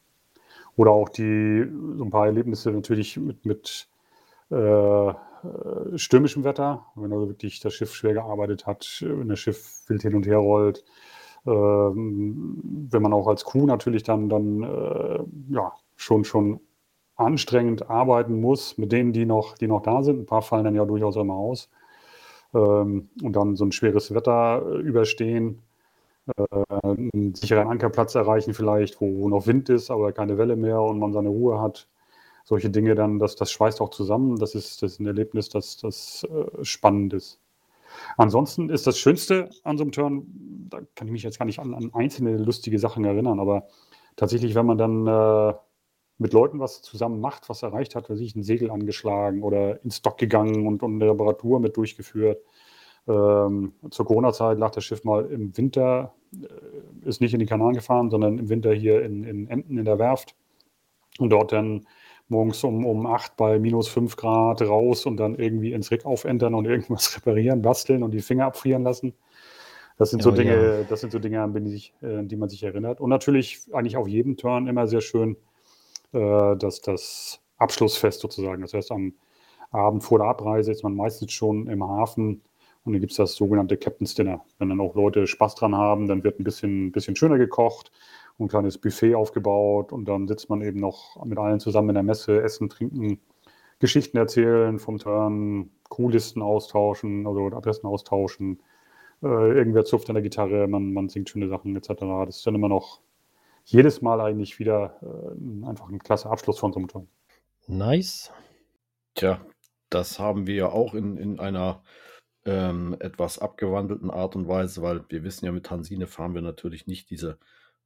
Oder auch die, so ein paar Erlebnisse natürlich mit, mit äh, äh, stürmischem Wetter, wenn also wirklich das Schiff schwer gearbeitet hat, wenn das Schiff wild hin und her rollt. Ähm, wenn man auch als Crew natürlich dann, dann äh, ja, schon, schon anstrengend arbeiten muss mit denen, die noch, die noch da sind. Ein paar fallen dann ja durchaus immer aus. Ähm, und dann so ein schweres Wetter äh, überstehen, einen sicheren Ankerplatz erreichen vielleicht, wo, noch Wind ist, aber keine Welle mehr und man seine Ruhe hat. Solche Dinge dann, das, das schweißt auch zusammen. Das ist, das ist ein Erlebnis, das, das äh, spannend ist. Ansonsten ist das Schönste an so einem Turn, da kann ich mich jetzt gar nicht an, an einzelne lustige Sachen erinnern, aber tatsächlich, wenn man dann äh, mit Leuten was zusammen macht, was erreicht hat, weiß ich, ein Segel angeschlagen oder ins Dock gegangen und, und eine Reparatur mit durchgeführt. Ähm, zur Corona-Zeit lag das Schiff mal im Winter äh, ist nicht in die Kanaren gefahren, sondern im Winter hier in, in Emden in der Werft und dort dann morgens um, um 8 bei minus 5 Grad raus und dann irgendwie ins Rick aufentern und irgendwas [laughs] reparieren, basteln und die Finger abfrieren lassen. Das sind so Oh, Dinge, ja. das sind so Dinge, an die, sich, äh, an die man sich erinnert. Und natürlich eigentlich auf jedem Turn immer sehr schön äh, das, das Abschlussfest sozusagen. Das heißt, am Abend vor der Abreise ist man meistens schon im Hafen und dann gibt es das sogenannte Captain's Dinner. Wenn dann auch Leute Spaß dran haben, dann wird ein bisschen, bisschen schöner gekocht und ein kleines Buffet aufgebaut und dann sitzt man eben noch mit allen zusammen in der Messe, essen, trinken, Geschichten erzählen vom Turn, Crewlisten austauschen, also Adressen austauschen. Äh, irgendwer zupft an der Gitarre, man, man singt schöne Sachen etc. Das ist dann immer noch jedes Mal eigentlich wieder äh, einfach ein klasse Abschluss von so einem Turn. Nice. Tja, das haben wir ja auch in, in einer ähm, etwas abgewandelten Art und Weise, weil wir wissen ja, mit Hansine fahren wir natürlich nicht diese,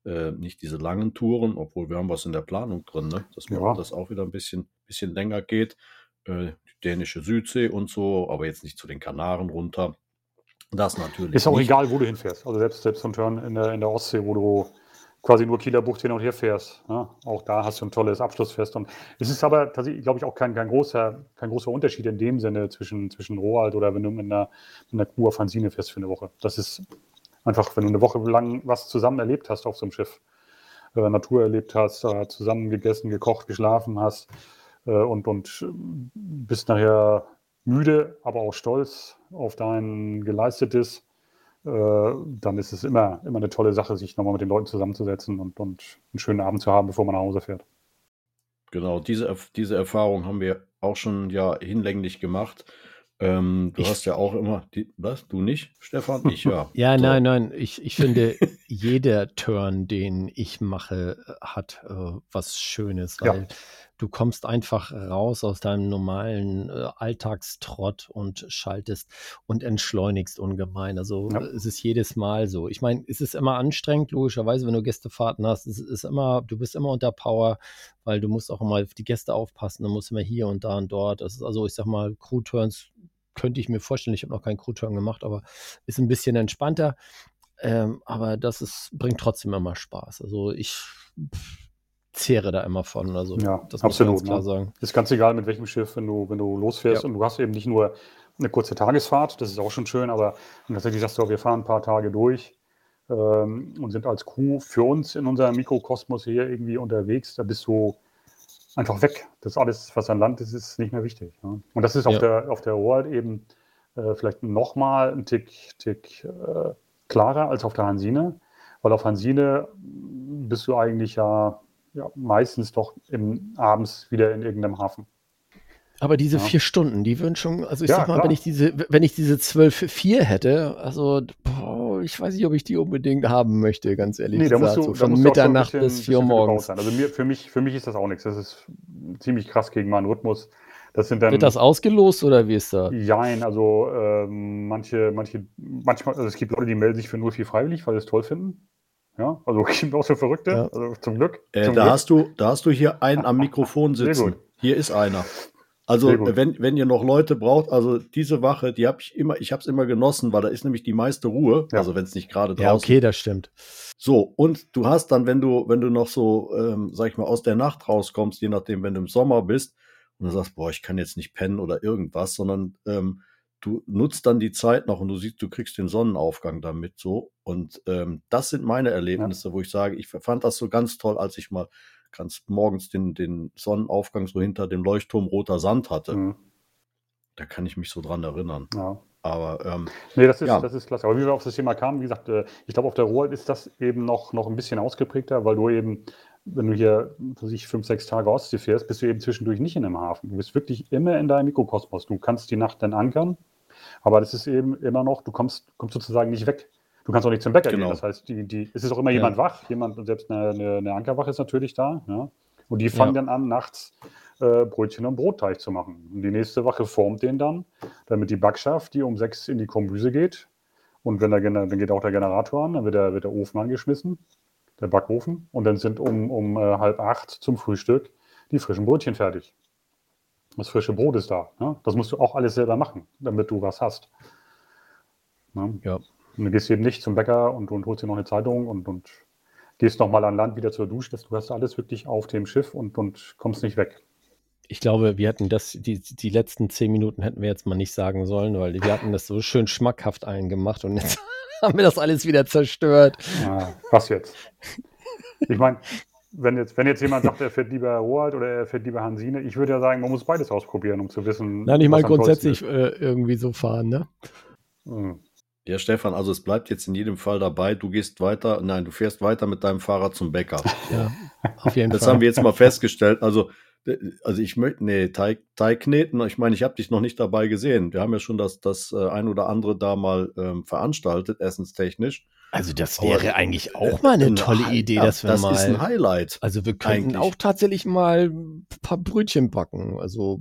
äh, nicht diese langen Touren, obwohl wir haben was in der Planung drin, ne? dass Ja. das auch wieder ein bisschen, bisschen länger geht. Äh, die dänische Südsee und so, aber jetzt nicht zu den Kanaren runter. Das natürlich. Ist auch nicht. egal, wo du hinfährst. Also selbst, selbst ein Turn in der, in der Ostsee, wo du quasi nur Kieler Bucht hin und her fährst. Ne? Auch da hast du ein tolles Abschlussfest. Und es ist aber tatsächlich, glaube ich, auch kein, kein, großer, kein großer Unterschied in dem Sinne zwischen, zwischen Rohalt oder wenn du mit einer, mit einer Crew auf Hansine fährst für eine Woche. Das ist einfach, wenn du eine Woche lang was zusammen erlebt hast auf so einem Schiff, äh, Natur erlebt hast, äh, zusammen gegessen, gekocht, geschlafen hast äh, und, und äh, bist nachher müde, aber auch stolz auf dein Geleistetes, dann ist es immer, immer eine tolle Sache, sich nochmal mit den Leuten zusammenzusetzen und, und einen schönen Abend zu haben, bevor man nach Hause fährt. Genau, diese, diese Erfahrung haben wir auch schon ja hinlänglich gemacht. Ähm, du Ich- hast ja auch immer, die, was, du nicht, Stefan? Ich ja. [laughs] Ja, So. nein, nein. Ich, ich finde, [laughs] jeder Turn, den ich mache, hat äh, was Schönes, Ja. weil du kommst einfach raus aus deinem normalen äh, Alltagstrott und schaltest und entschleunigst ungemein. Also Ja. äh, es ist jedes Mal so. Ich meine, es ist immer anstrengend, logischerweise, wenn du Gästefahrten hast. Es ist immer, du bist immer unter Power, weil du musst auch immer auf die Gäste aufpassen. Du musst immer hier und da und dort. Das ist also, ich sag mal, Crew-Turns könnte ich mir vorstellen. Ich habe noch keinen Crew-Turn gemacht, aber ist ein bisschen entspannter. Ähm, aber das ist, bringt trotzdem immer Spaß. Also ich zehre da immer von. Also Ja, das muss man absolut, klar ne? sagen. Ist ganz egal, mit welchem Schiff, wenn du, wenn du losfährst Ja. und du hast eben nicht nur eine kurze Tagesfahrt, das ist auch schon schön, aber wenn tatsächlich sagst, du, wir fahren ein paar Tage durch ähm, und sind als Crew für uns in unserem Mikrokosmos hier irgendwie unterwegs, da bist du einfach weg. Das ist alles, was an Land ist, ist nicht mehr wichtig. Ne? Und das ist auf Ja. der, auf der World eben äh, vielleicht nochmal ein Tick, Tick äh, klarer als auf der Hansine, weil auf Hansine bist du eigentlich ja, ja meistens doch im, abends wieder in irgendeinem Hafen. Aber diese Ja. vier Stunden, die würden schon, also ich Ja, sag mal, klar. wenn ich diese, wenn ich diese zwölf vier hätte, also boah, ich weiß nicht, ob ich die unbedingt haben möchte, ganz ehrlich Nee, da gesagt. musst du, so von Mitternacht bisschen- bis vier Uhr morgens. Also mir, für, mich, für mich ist das auch nichts. Das ist ziemlich krass gegen meinen Rhythmus. Das sind dann Wird das ausgelost oder wie ist das? Jein, also ähm, manche, manche, manchmal, also es gibt Leute, die melden sich für 04 freiwillig, weil sie es toll finden. Ja, also [laughs] es gibt auch so Verrückte, Ja. also zum Glück. Äh, zum da, Glück. hast du, da hast du hier einen am [laughs] Mikrofon Sehr sitzen. gut. Hier ist einer. Also, wenn, wenn ihr noch Leute braucht, also diese Wache, die habe ich immer, ich habe es immer genossen, weil da ist nämlich die meiste Ruhe, Ja. also wenn es nicht gerade draußen Ja, okay, das stimmt. So, und du hast dann, wenn du, wenn du noch so, ähm, sag ich mal, aus der Nacht rauskommst, je nachdem, wenn du im Sommer bist, und du sagst, boah, ich kann jetzt nicht pennen oder irgendwas, sondern ähm, du nutzt dann die Zeit noch und du siehst, du kriegst den Sonnenaufgang damit so. Und ähm, das sind meine Erlebnisse, wo ich sage, ich fand das so ganz toll, als ich mal ganz morgens den, den Sonnenaufgang so hinter dem Leuchtturm Roter Sand hatte. Mhm. Da kann ich mich so dran erinnern. Ja. Aber ähm, Nee, das ist, Ja. das ist klasse. Aber wie wir auf das Thema kamen, wie gesagt, äh, ich glaube, auf der Ruhr ist das eben noch, noch ein bisschen ausgeprägter, weil du eben, wenn du hier, ich fünf, sechs Tage Ostsee fährst, bist du eben zwischendurch nicht in einem Hafen. Du bist wirklich immer in deinem Mikrokosmos. Du kannst die Nacht dann ankern, aber das ist eben immer noch, du kommst, kommst sozusagen nicht weg. Du kannst auch nicht zum Bäcker Genau. gehen. Das heißt, die, die, es ist auch immer Ja. jemand wach, jemand, selbst eine, eine, eine Ankerwache ist natürlich da. Ja? Und die fangen Ja. dann an, nachts äh, Brötchen und Brotteig zu machen. Und die nächste Wache formt den dann, damit die Backschaft, die um sechs in die Kombüse geht, und wenn der, dann geht auch der Generator an, dann wird der, wird der Ofen angeschmissen, der Backofen, und dann sind um, um äh, halb acht zum Frühstück die frischen Brötchen fertig. Das frische Brot ist da. Ne? Das musst du auch alles selber machen, damit du was hast. Ne? Ja. Und du gehst eben nicht zum Bäcker und, und holst dir noch eine Zeitung und, und gehst nochmal an Land wieder zur Dusche. Du hast alles wirklich auf dem Schiff und, und kommst nicht weg. Ich glaube, wir hatten das, die, die letzten zehn Minuten hätten wir jetzt mal nicht sagen sollen, weil wir hatten das so schön schmackhaft allen gemacht und jetzt [laughs] haben wir das alles wieder zerstört. Ah, was jetzt? Ich meine, wenn jetzt, wenn jetzt jemand sagt, er fährt lieber Roald oder er fährt lieber Hansine, ich würde ja sagen, man muss beides ausprobieren, um zu wissen. Nein, ich meine grundsätzlich äh, irgendwie so fahren, ne? Hm. Ja, Stefan, also es bleibt jetzt in jedem Fall dabei, du gehst weiter, nein, du fährst weiter mit deinem Fahrrad zum Bäcker. Ja, auf jeden Das Fall. haben wir jetzt mal festgestellt. Also, also ich möchte, nee, Teig, Teig kneten, ich meine, ich habe dich noch nicht dabei gesehen. Wir haben ja schon das, das äh, ein oder andere da mal ähm, veranstaltet, essenstechnisch. Also das Aber- wäre eigentlich auch mal eine Ein tolle Idee, ja, dass wir das mal. ist ein Highlight. also wir könnten eigentlich. auch tatsächlich mal ein paar Brötchen backen. Also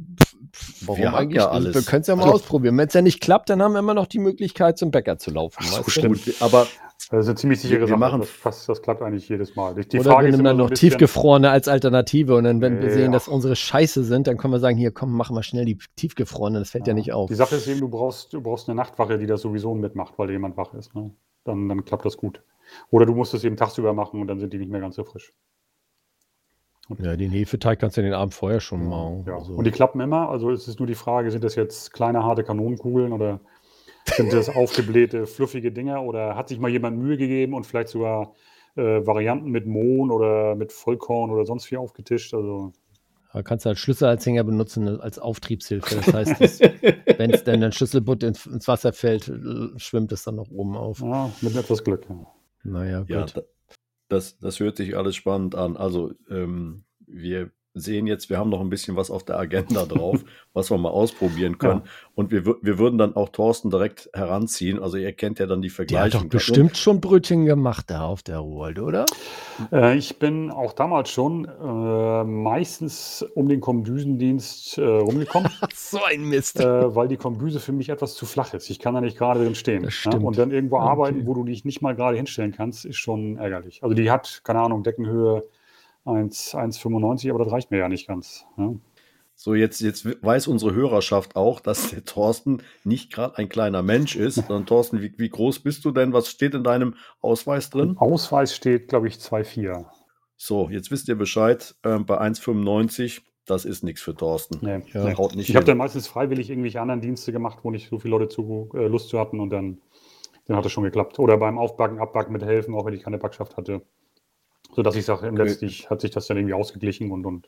warum Wir haben eigentlich ja alles. Wir können es ja mal Also- ausprobieren. Wenn es ja nicht klappt, dann haben wir immer noch die Möglichkeit, zum Bäcker zu laufen. Ach so, stimmt. Gut, aber Das ist eine ziemlich sichere Wir- wir Sache. machen- das, das klappt eigentlich jedes Mal. Die, Oder wir ist nehmen immer dann so noch bisschen- tiefgefrorene als Alternative und dann, wenn wir Ja. sehen, dass unsere Scheiße sind, dann können wir sagen, hier komm, machen wir schnell die tiefgefrorene, das fällt ja, nicht auf. Die Sache ist eben, du brauchst, du brauchst eine Nachtwache, die das sowieso mitmacht, weil jemand wach ist. Ne? Dann, dann klappt das gut. Oder du musst es eben tagsüber machen und dann sind die nicht mehr ganz so frisch. Ja, den Hefeteig kannst du den Abend vorher schon machen. Ja. Also, Und die klappen immer. Also es ist nur die Frage, sind das jetzt kleine, harte Kanonenkugeln oder sind das aufgeblähte, fluffige Dinger oder hat sich mal jemand Mühe gegeben und vielleicht sogar äh, Varianten mit Mohn oder mit Vollkorn oder sonst wie aufgetischt? Also da kannst du als Schlüsselanhänger benutzen als Auftriebshilfe. Das heißt, [laughs] wenn es dann ein Schlüsselbund ins, ins Wasser fällt, äh, schwimmt es dann noch oben auf. ja, mit etwas Glück. Ja. Naja, gut. ja, da- das, das hört sich alles spannend an. Also, ähm, wir sehen jetzt, wir haben noch ein bisschen was auf der Agenda drauf, [laughs] was wir mal ausprobieren können. Und wir, wir würden dann auch Thorsten direkt heranziehen. Also, ihr kennt ja dann die Der Vergleiche. hat doch bestimmt schon Brötchen gemacht da auf der Ruhrld, oder? Äh, ich bin auch damals schon äh, meistens um den Kombüsendienst äh, rumgekommen. [laughs] So ein Mist. äh, weil die Kombüse für mich etwas zu flach ist. Ich kann da nicht gerade drin stehen. Das Ja? stimmt. Und dann irgendwo Okay. arbeiten, wo du dich nicht mal gerade hinstellen kannst, ist schon ärgerlich. Also die hat, keine Ahnung, Deckenhöhe 1 1,95, aber das reicht mir ja nicht ganz. Ja? So, jetzt, jetzt weiß unsere Hörerschaft auch, dass der Thorsten nicht gerade ein kleiner Mensch ist, sondern Thorsten, wie, wie groß bist du denn? Was steht in deinem Ausweis drin? Im Ausweis steht, glaube ich, 2,4. So, jetzt wisst ihr Bescheid, ähm, bei 1,95, das ist nichts für Thorsten. Nee, Ja. Haut nicht Ich habe dann meistens freiwillig irgendwelche anderen Dienste gemacht, wo nicht so viele Leute zu, äh, Lust zu hatten und dann, dann hat es schon geklappt. Oder beim Aufbacken, Abbacken mit helfen, auch wenn ich keine Backschaft hatte. Sodass ich sage, Okay. letztlich hat sich das dann irgendwie ausgeglichen und, und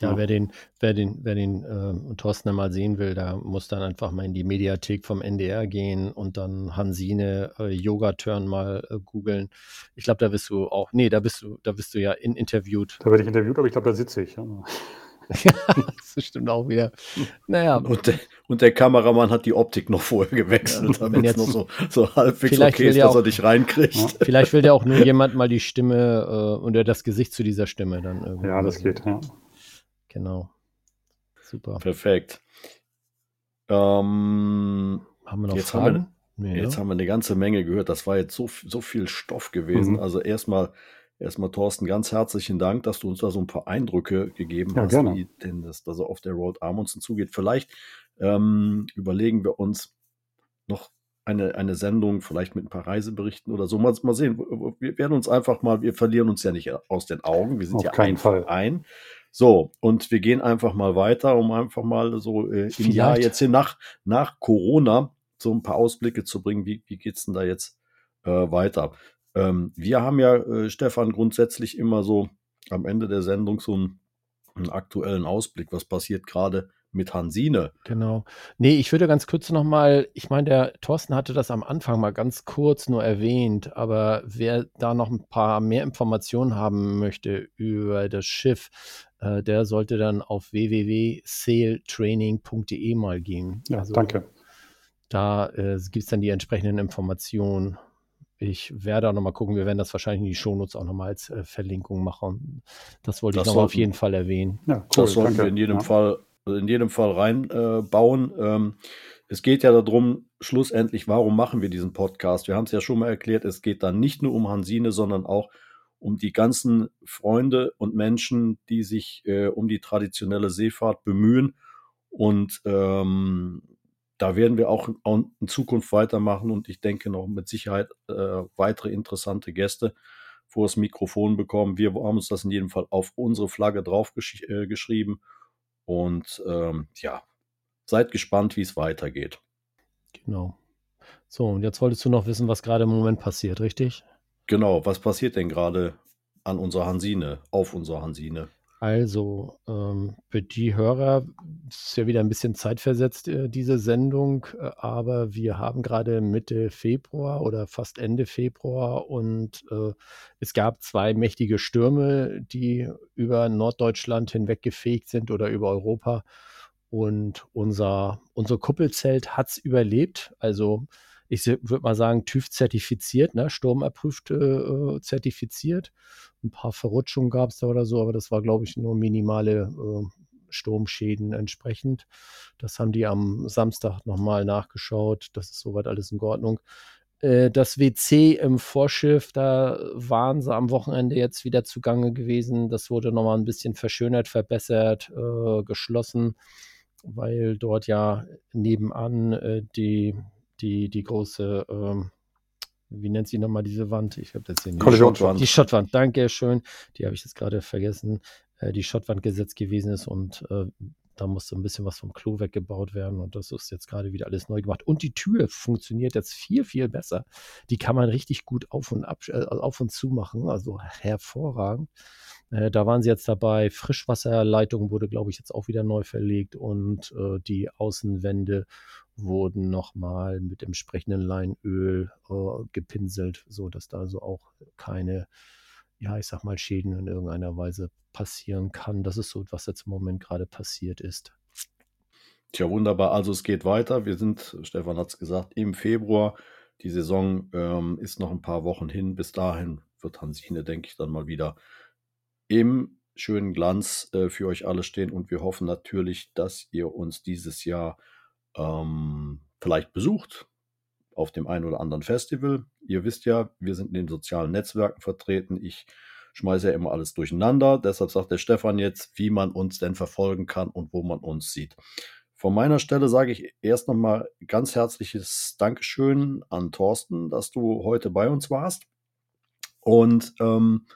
Ja, Ja. wer den, wer den, wer den äh, Thorsten mal sehen will, da muss dann einfach mal in die Mediathek vom NDR gehen und dann Hansine äh, Yoga-Turn mal äh, googeln. Ich glaube, da bist du auch, nee, da bist du, da bist du ja in, interviewt. da werde ich interviewt, aber ich glaube, da sitze ich. Ja. [laughs] das stimmt auch wieder. Naja, Und der, und der Kameramann hat die Optik noch vorher gewechselt, Ja, damit es jetzt- noch so, so halbwegs okay ist, der dass er auch- dich reinkriegt. Ja. vielleicht will ja auch nur [laughs] jemand mal die Stimme äh, oder das Gesicht zu dieser Stimme dann irgendwie. Ja, das geht. Ja. Genau. Super. Perfekt. Ähm, Haben wir noch Jetzt haben wir- Fragen? nee, Jetzt ne? haben wir eine ganze Menge gehört. Das war jetzt so, so viel Stoff gewesen. Mhm. Also erstmal, erstmal Thorsten, ganz herzlichen Dank, dass du uns da so ein paar Eindrücke gegeben Ja, hast, gerne. wie denn das da so auf der Road Amundsen zugeht. Vielleicht ähm, überlegen wir uns noch eine, eine Sendung, vielleicht mit ein paar Reiseberichten oder so. Mal, mal sehen. Wir werden uns einfach mal, wir verlieren uns ja nicht aus den Augen. Wir sind Auf ja keinen ein Fall. Verein. So, und wir gehen einfach mal weiter, um einfach mal so äh, im. Jahr jetzt hin nach, nach Corona so ein paar Ausblicke zu bringen. Wie, wie geht's denn da jetzt äh, weiter? Ähm, wir haben ja, äh, Stefan, grundsätzlich immer so am Ende der Sendung so einen, einen aktuellen Ausblick. Was passiert gerade mit Hansine? Genau. Nee, ich würde ganz kurz nochmal, ich meine, der Thorsten hatte das am Anfang mal ganz kurz nur erwähnt, aber wer da noch ein paar mehr Informationen haben möchte über das Schiff, äh, der sollte dann auf www.sailtraining.de mal gehen. ja, Also danke. Da äh, gibt es dann die entsprechenden Informationen. Ich werde auch nochmal gucken, wir werden das wahrscheinlich in die Shownotes auch nochmal als äh, Verlinkung machen. Das wollte Das ich nochmal auf jeden Fall erwähnen. Ja, cool, das sollten danke. wir in jedem ja. Fall, in jedem Fall reinbauen. Äh, bauen. ähm, es geht ja darum, schlussendlich, warum machen wir diesen Podcast? Wir haben es ja schon mal erklärt, es geht dann nicht nur um Hansine, sondern auch um die ganzen Freunde und Menschen, die sich äh, um die traditionelle Seefahrt bemühen und ähm, da werden wir auch in Zukunft weitermachen und ich denke noch mit Sicherheit äh, weitere interessante Gäste vor das Mikrofon bekommen. Wir haben uns das in jedem Fall auf unsere Flagge drauf gesch äh, geschrieben und ähm, ja, seid gespannt, wie es weitergeht. Genau. So, und jetzt wolltest du noch wissen, was gerade im Moment passiert, richtig? Genau, was passiert denn gerade an unserer Hansine, auf unserer Hansine? Also, ähm, für die Hörer ist ja wieder ein bisschen zeitversetzt, äh, diese Sendung, äh, aber wir haben gerade Mitte Februar oder fast Ende Februar und äh, es gab zwei mächtige Stürme, die über Norddeutschland hinweg gefegt sind oder über Europa. Und unser, unser Kuppelzelt hat es überlebt. Also ich würde mal sagen, TÜV zertifiziert, ne? sturmerprüft äh, zertifiziert. Ein paar Verrutschungen gab es da oder so, aber das war, glaube ich, nur minimale äh, Sturmschäden entsprechend. Das haben die am Samstag nochmal nachgeschaut. Das ist soweit alles in Ordnung. Äh, das WC im Vorschiff, da waren sie am Wochenende jetzt wieder zugange gewesen. Das wurde nochmal ein bisschen verschönert, verbessert, äh, geschlossen, weil dort ja nebenan äh, die die, die große, ähm, wie nennt sie nochmal diese Wand? Ich habe das hier nicht. Kollisionswand. Die Schottwand, danke schön. Die habe ich jetzt gerade vergessen. Äh, die Schottwand gesetzt gewesen ist und äh, da musste ein bisschen was vom Klo weggebaut werden und das ist jetzt gerade wieder alles neu gemacht. Und die Tür funktioniert jetzt viel, viel besser. Die kann man richtig gut auf und, ab, äh, auf und zu machen, also hervorragend. Äh, da waren sie jetzt dabei. Frischwasserleitung wurde, glaube ich, jetzt auch wieder neu verlegt und äh, die Außenwände wurden nochmal mit entsprechenden Leinöl äh, gepinselt, so dass da also auch keine, ja, ich sag mal, Schäden in irgendeiner Weise passieren kann. Das ist so, was jetzt im Moment gerade passiert ist. Tja, wunderbar. Also es geht weiter. Wir sind, Stefan hat es gesagt, im Februar. Die Saison ähm, ist noch ein paar Wochen hin. Bis dahin wird Hansine, denke ich, dann mal wieder im schönen Glanz äh, für euch alle stehen. Und wir hoffen natürlich, dass ihr uns dieses Jahr ähm, vielleicht besucht auf dem einen oder anderen Festival. Ihr wisst ja, wir sind in den sozialen Netzwerken vertreten. Ich schmeiße ja immer alles durcheinander. Deshalb sagt der Stefan jetzt, wie man uns denn verfolgen kann und wo man uns sieht. Von meiner Stelle sage ich erst nochmal ganz herzliches Dankeschön an Thorsten, dass du heute bei uns warst. Und ähm,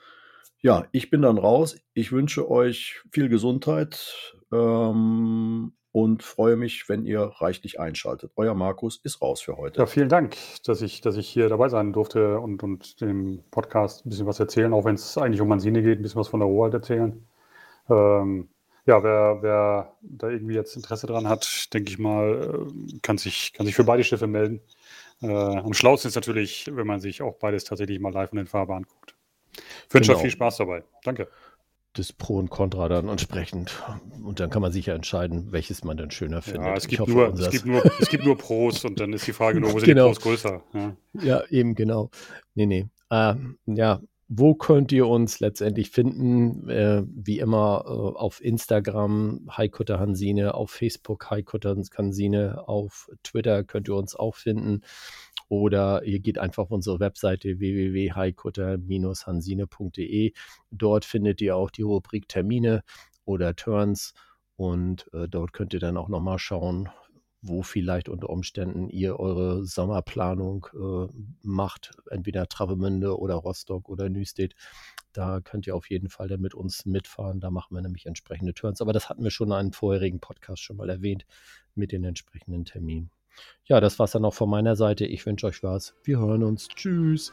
ja, ich bin dann raus. Ich wünsche euch viel Gesundheit ähm, und freue mich, wenn ihr reichlich einschaltet. Euer Markus ist raus für heute. Ja, vielen Dank, dass ich, dass ich hier dabei sein durfte und, und dem Podcast ein bisschen was erzählen, auch wenn es eigentlich um Mansine geht, ein bisschen was von der Rohalt erzählen. Ähm, ja, wer, wer da irgendwie jetzt Interesse dran hat, denke ich mal, äh, kann sich, kann sich für beide Schiffe melden. Äh, am schlausten ist natürlich, wenn man sich auch beides tatsächlich mal live in den Farbe anguckt. Ich wünsche genau. euch viel Spaß dabei. Danke das Pro und Contra dann entsprechend. Und dann kann man sich ja entscheiden, welches man dann schöner findet. Ja, es gibt, hoffe, nur, es, gibt nur, es gibt nur Pros und dann ist die Frage nur, wo sind genau. die Pros größer? Ja, ja eben, genau. Nee, nee. Äh, ja, wo könnt ihr uns letztendlich finden? Äh, wie immer äh, auf Instagram Heikutter Hansine, auf Facebook Heikutter Hansine, auf Twitter könnt ihr uns auch finden. Oder ihr geht einfach auf unsere Webseite www.heikutter-hansine.de. Dort findet ihr auch die Rubrik Termine oder Turns. Und äh, dort könnt ihr dann auch nochmal schauen, wo vielleicht unter Umständen ihr eure Sommerplanung äh, macht, entweder Travemünde oder Rostock oder Nüstedt. Da könnt ihr auf jeden Fall dann mit uns mitfahren. Da machen wir nämlich entsprechende Turns. Aber das hatten wir schon in einem vorherigen Podcast schon mal erwähnt mit den entsprechenden Terminen. Ja, das war's dann auch von meiner Seite. Ich wünsche euch was. Wir hören uns. Tschüss.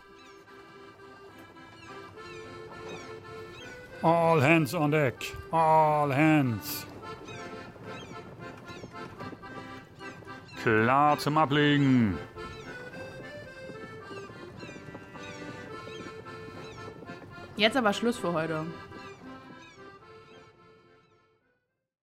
All hands on deck. All hands. Klar zum Ablegen. Jetzt aber Schluss für heute.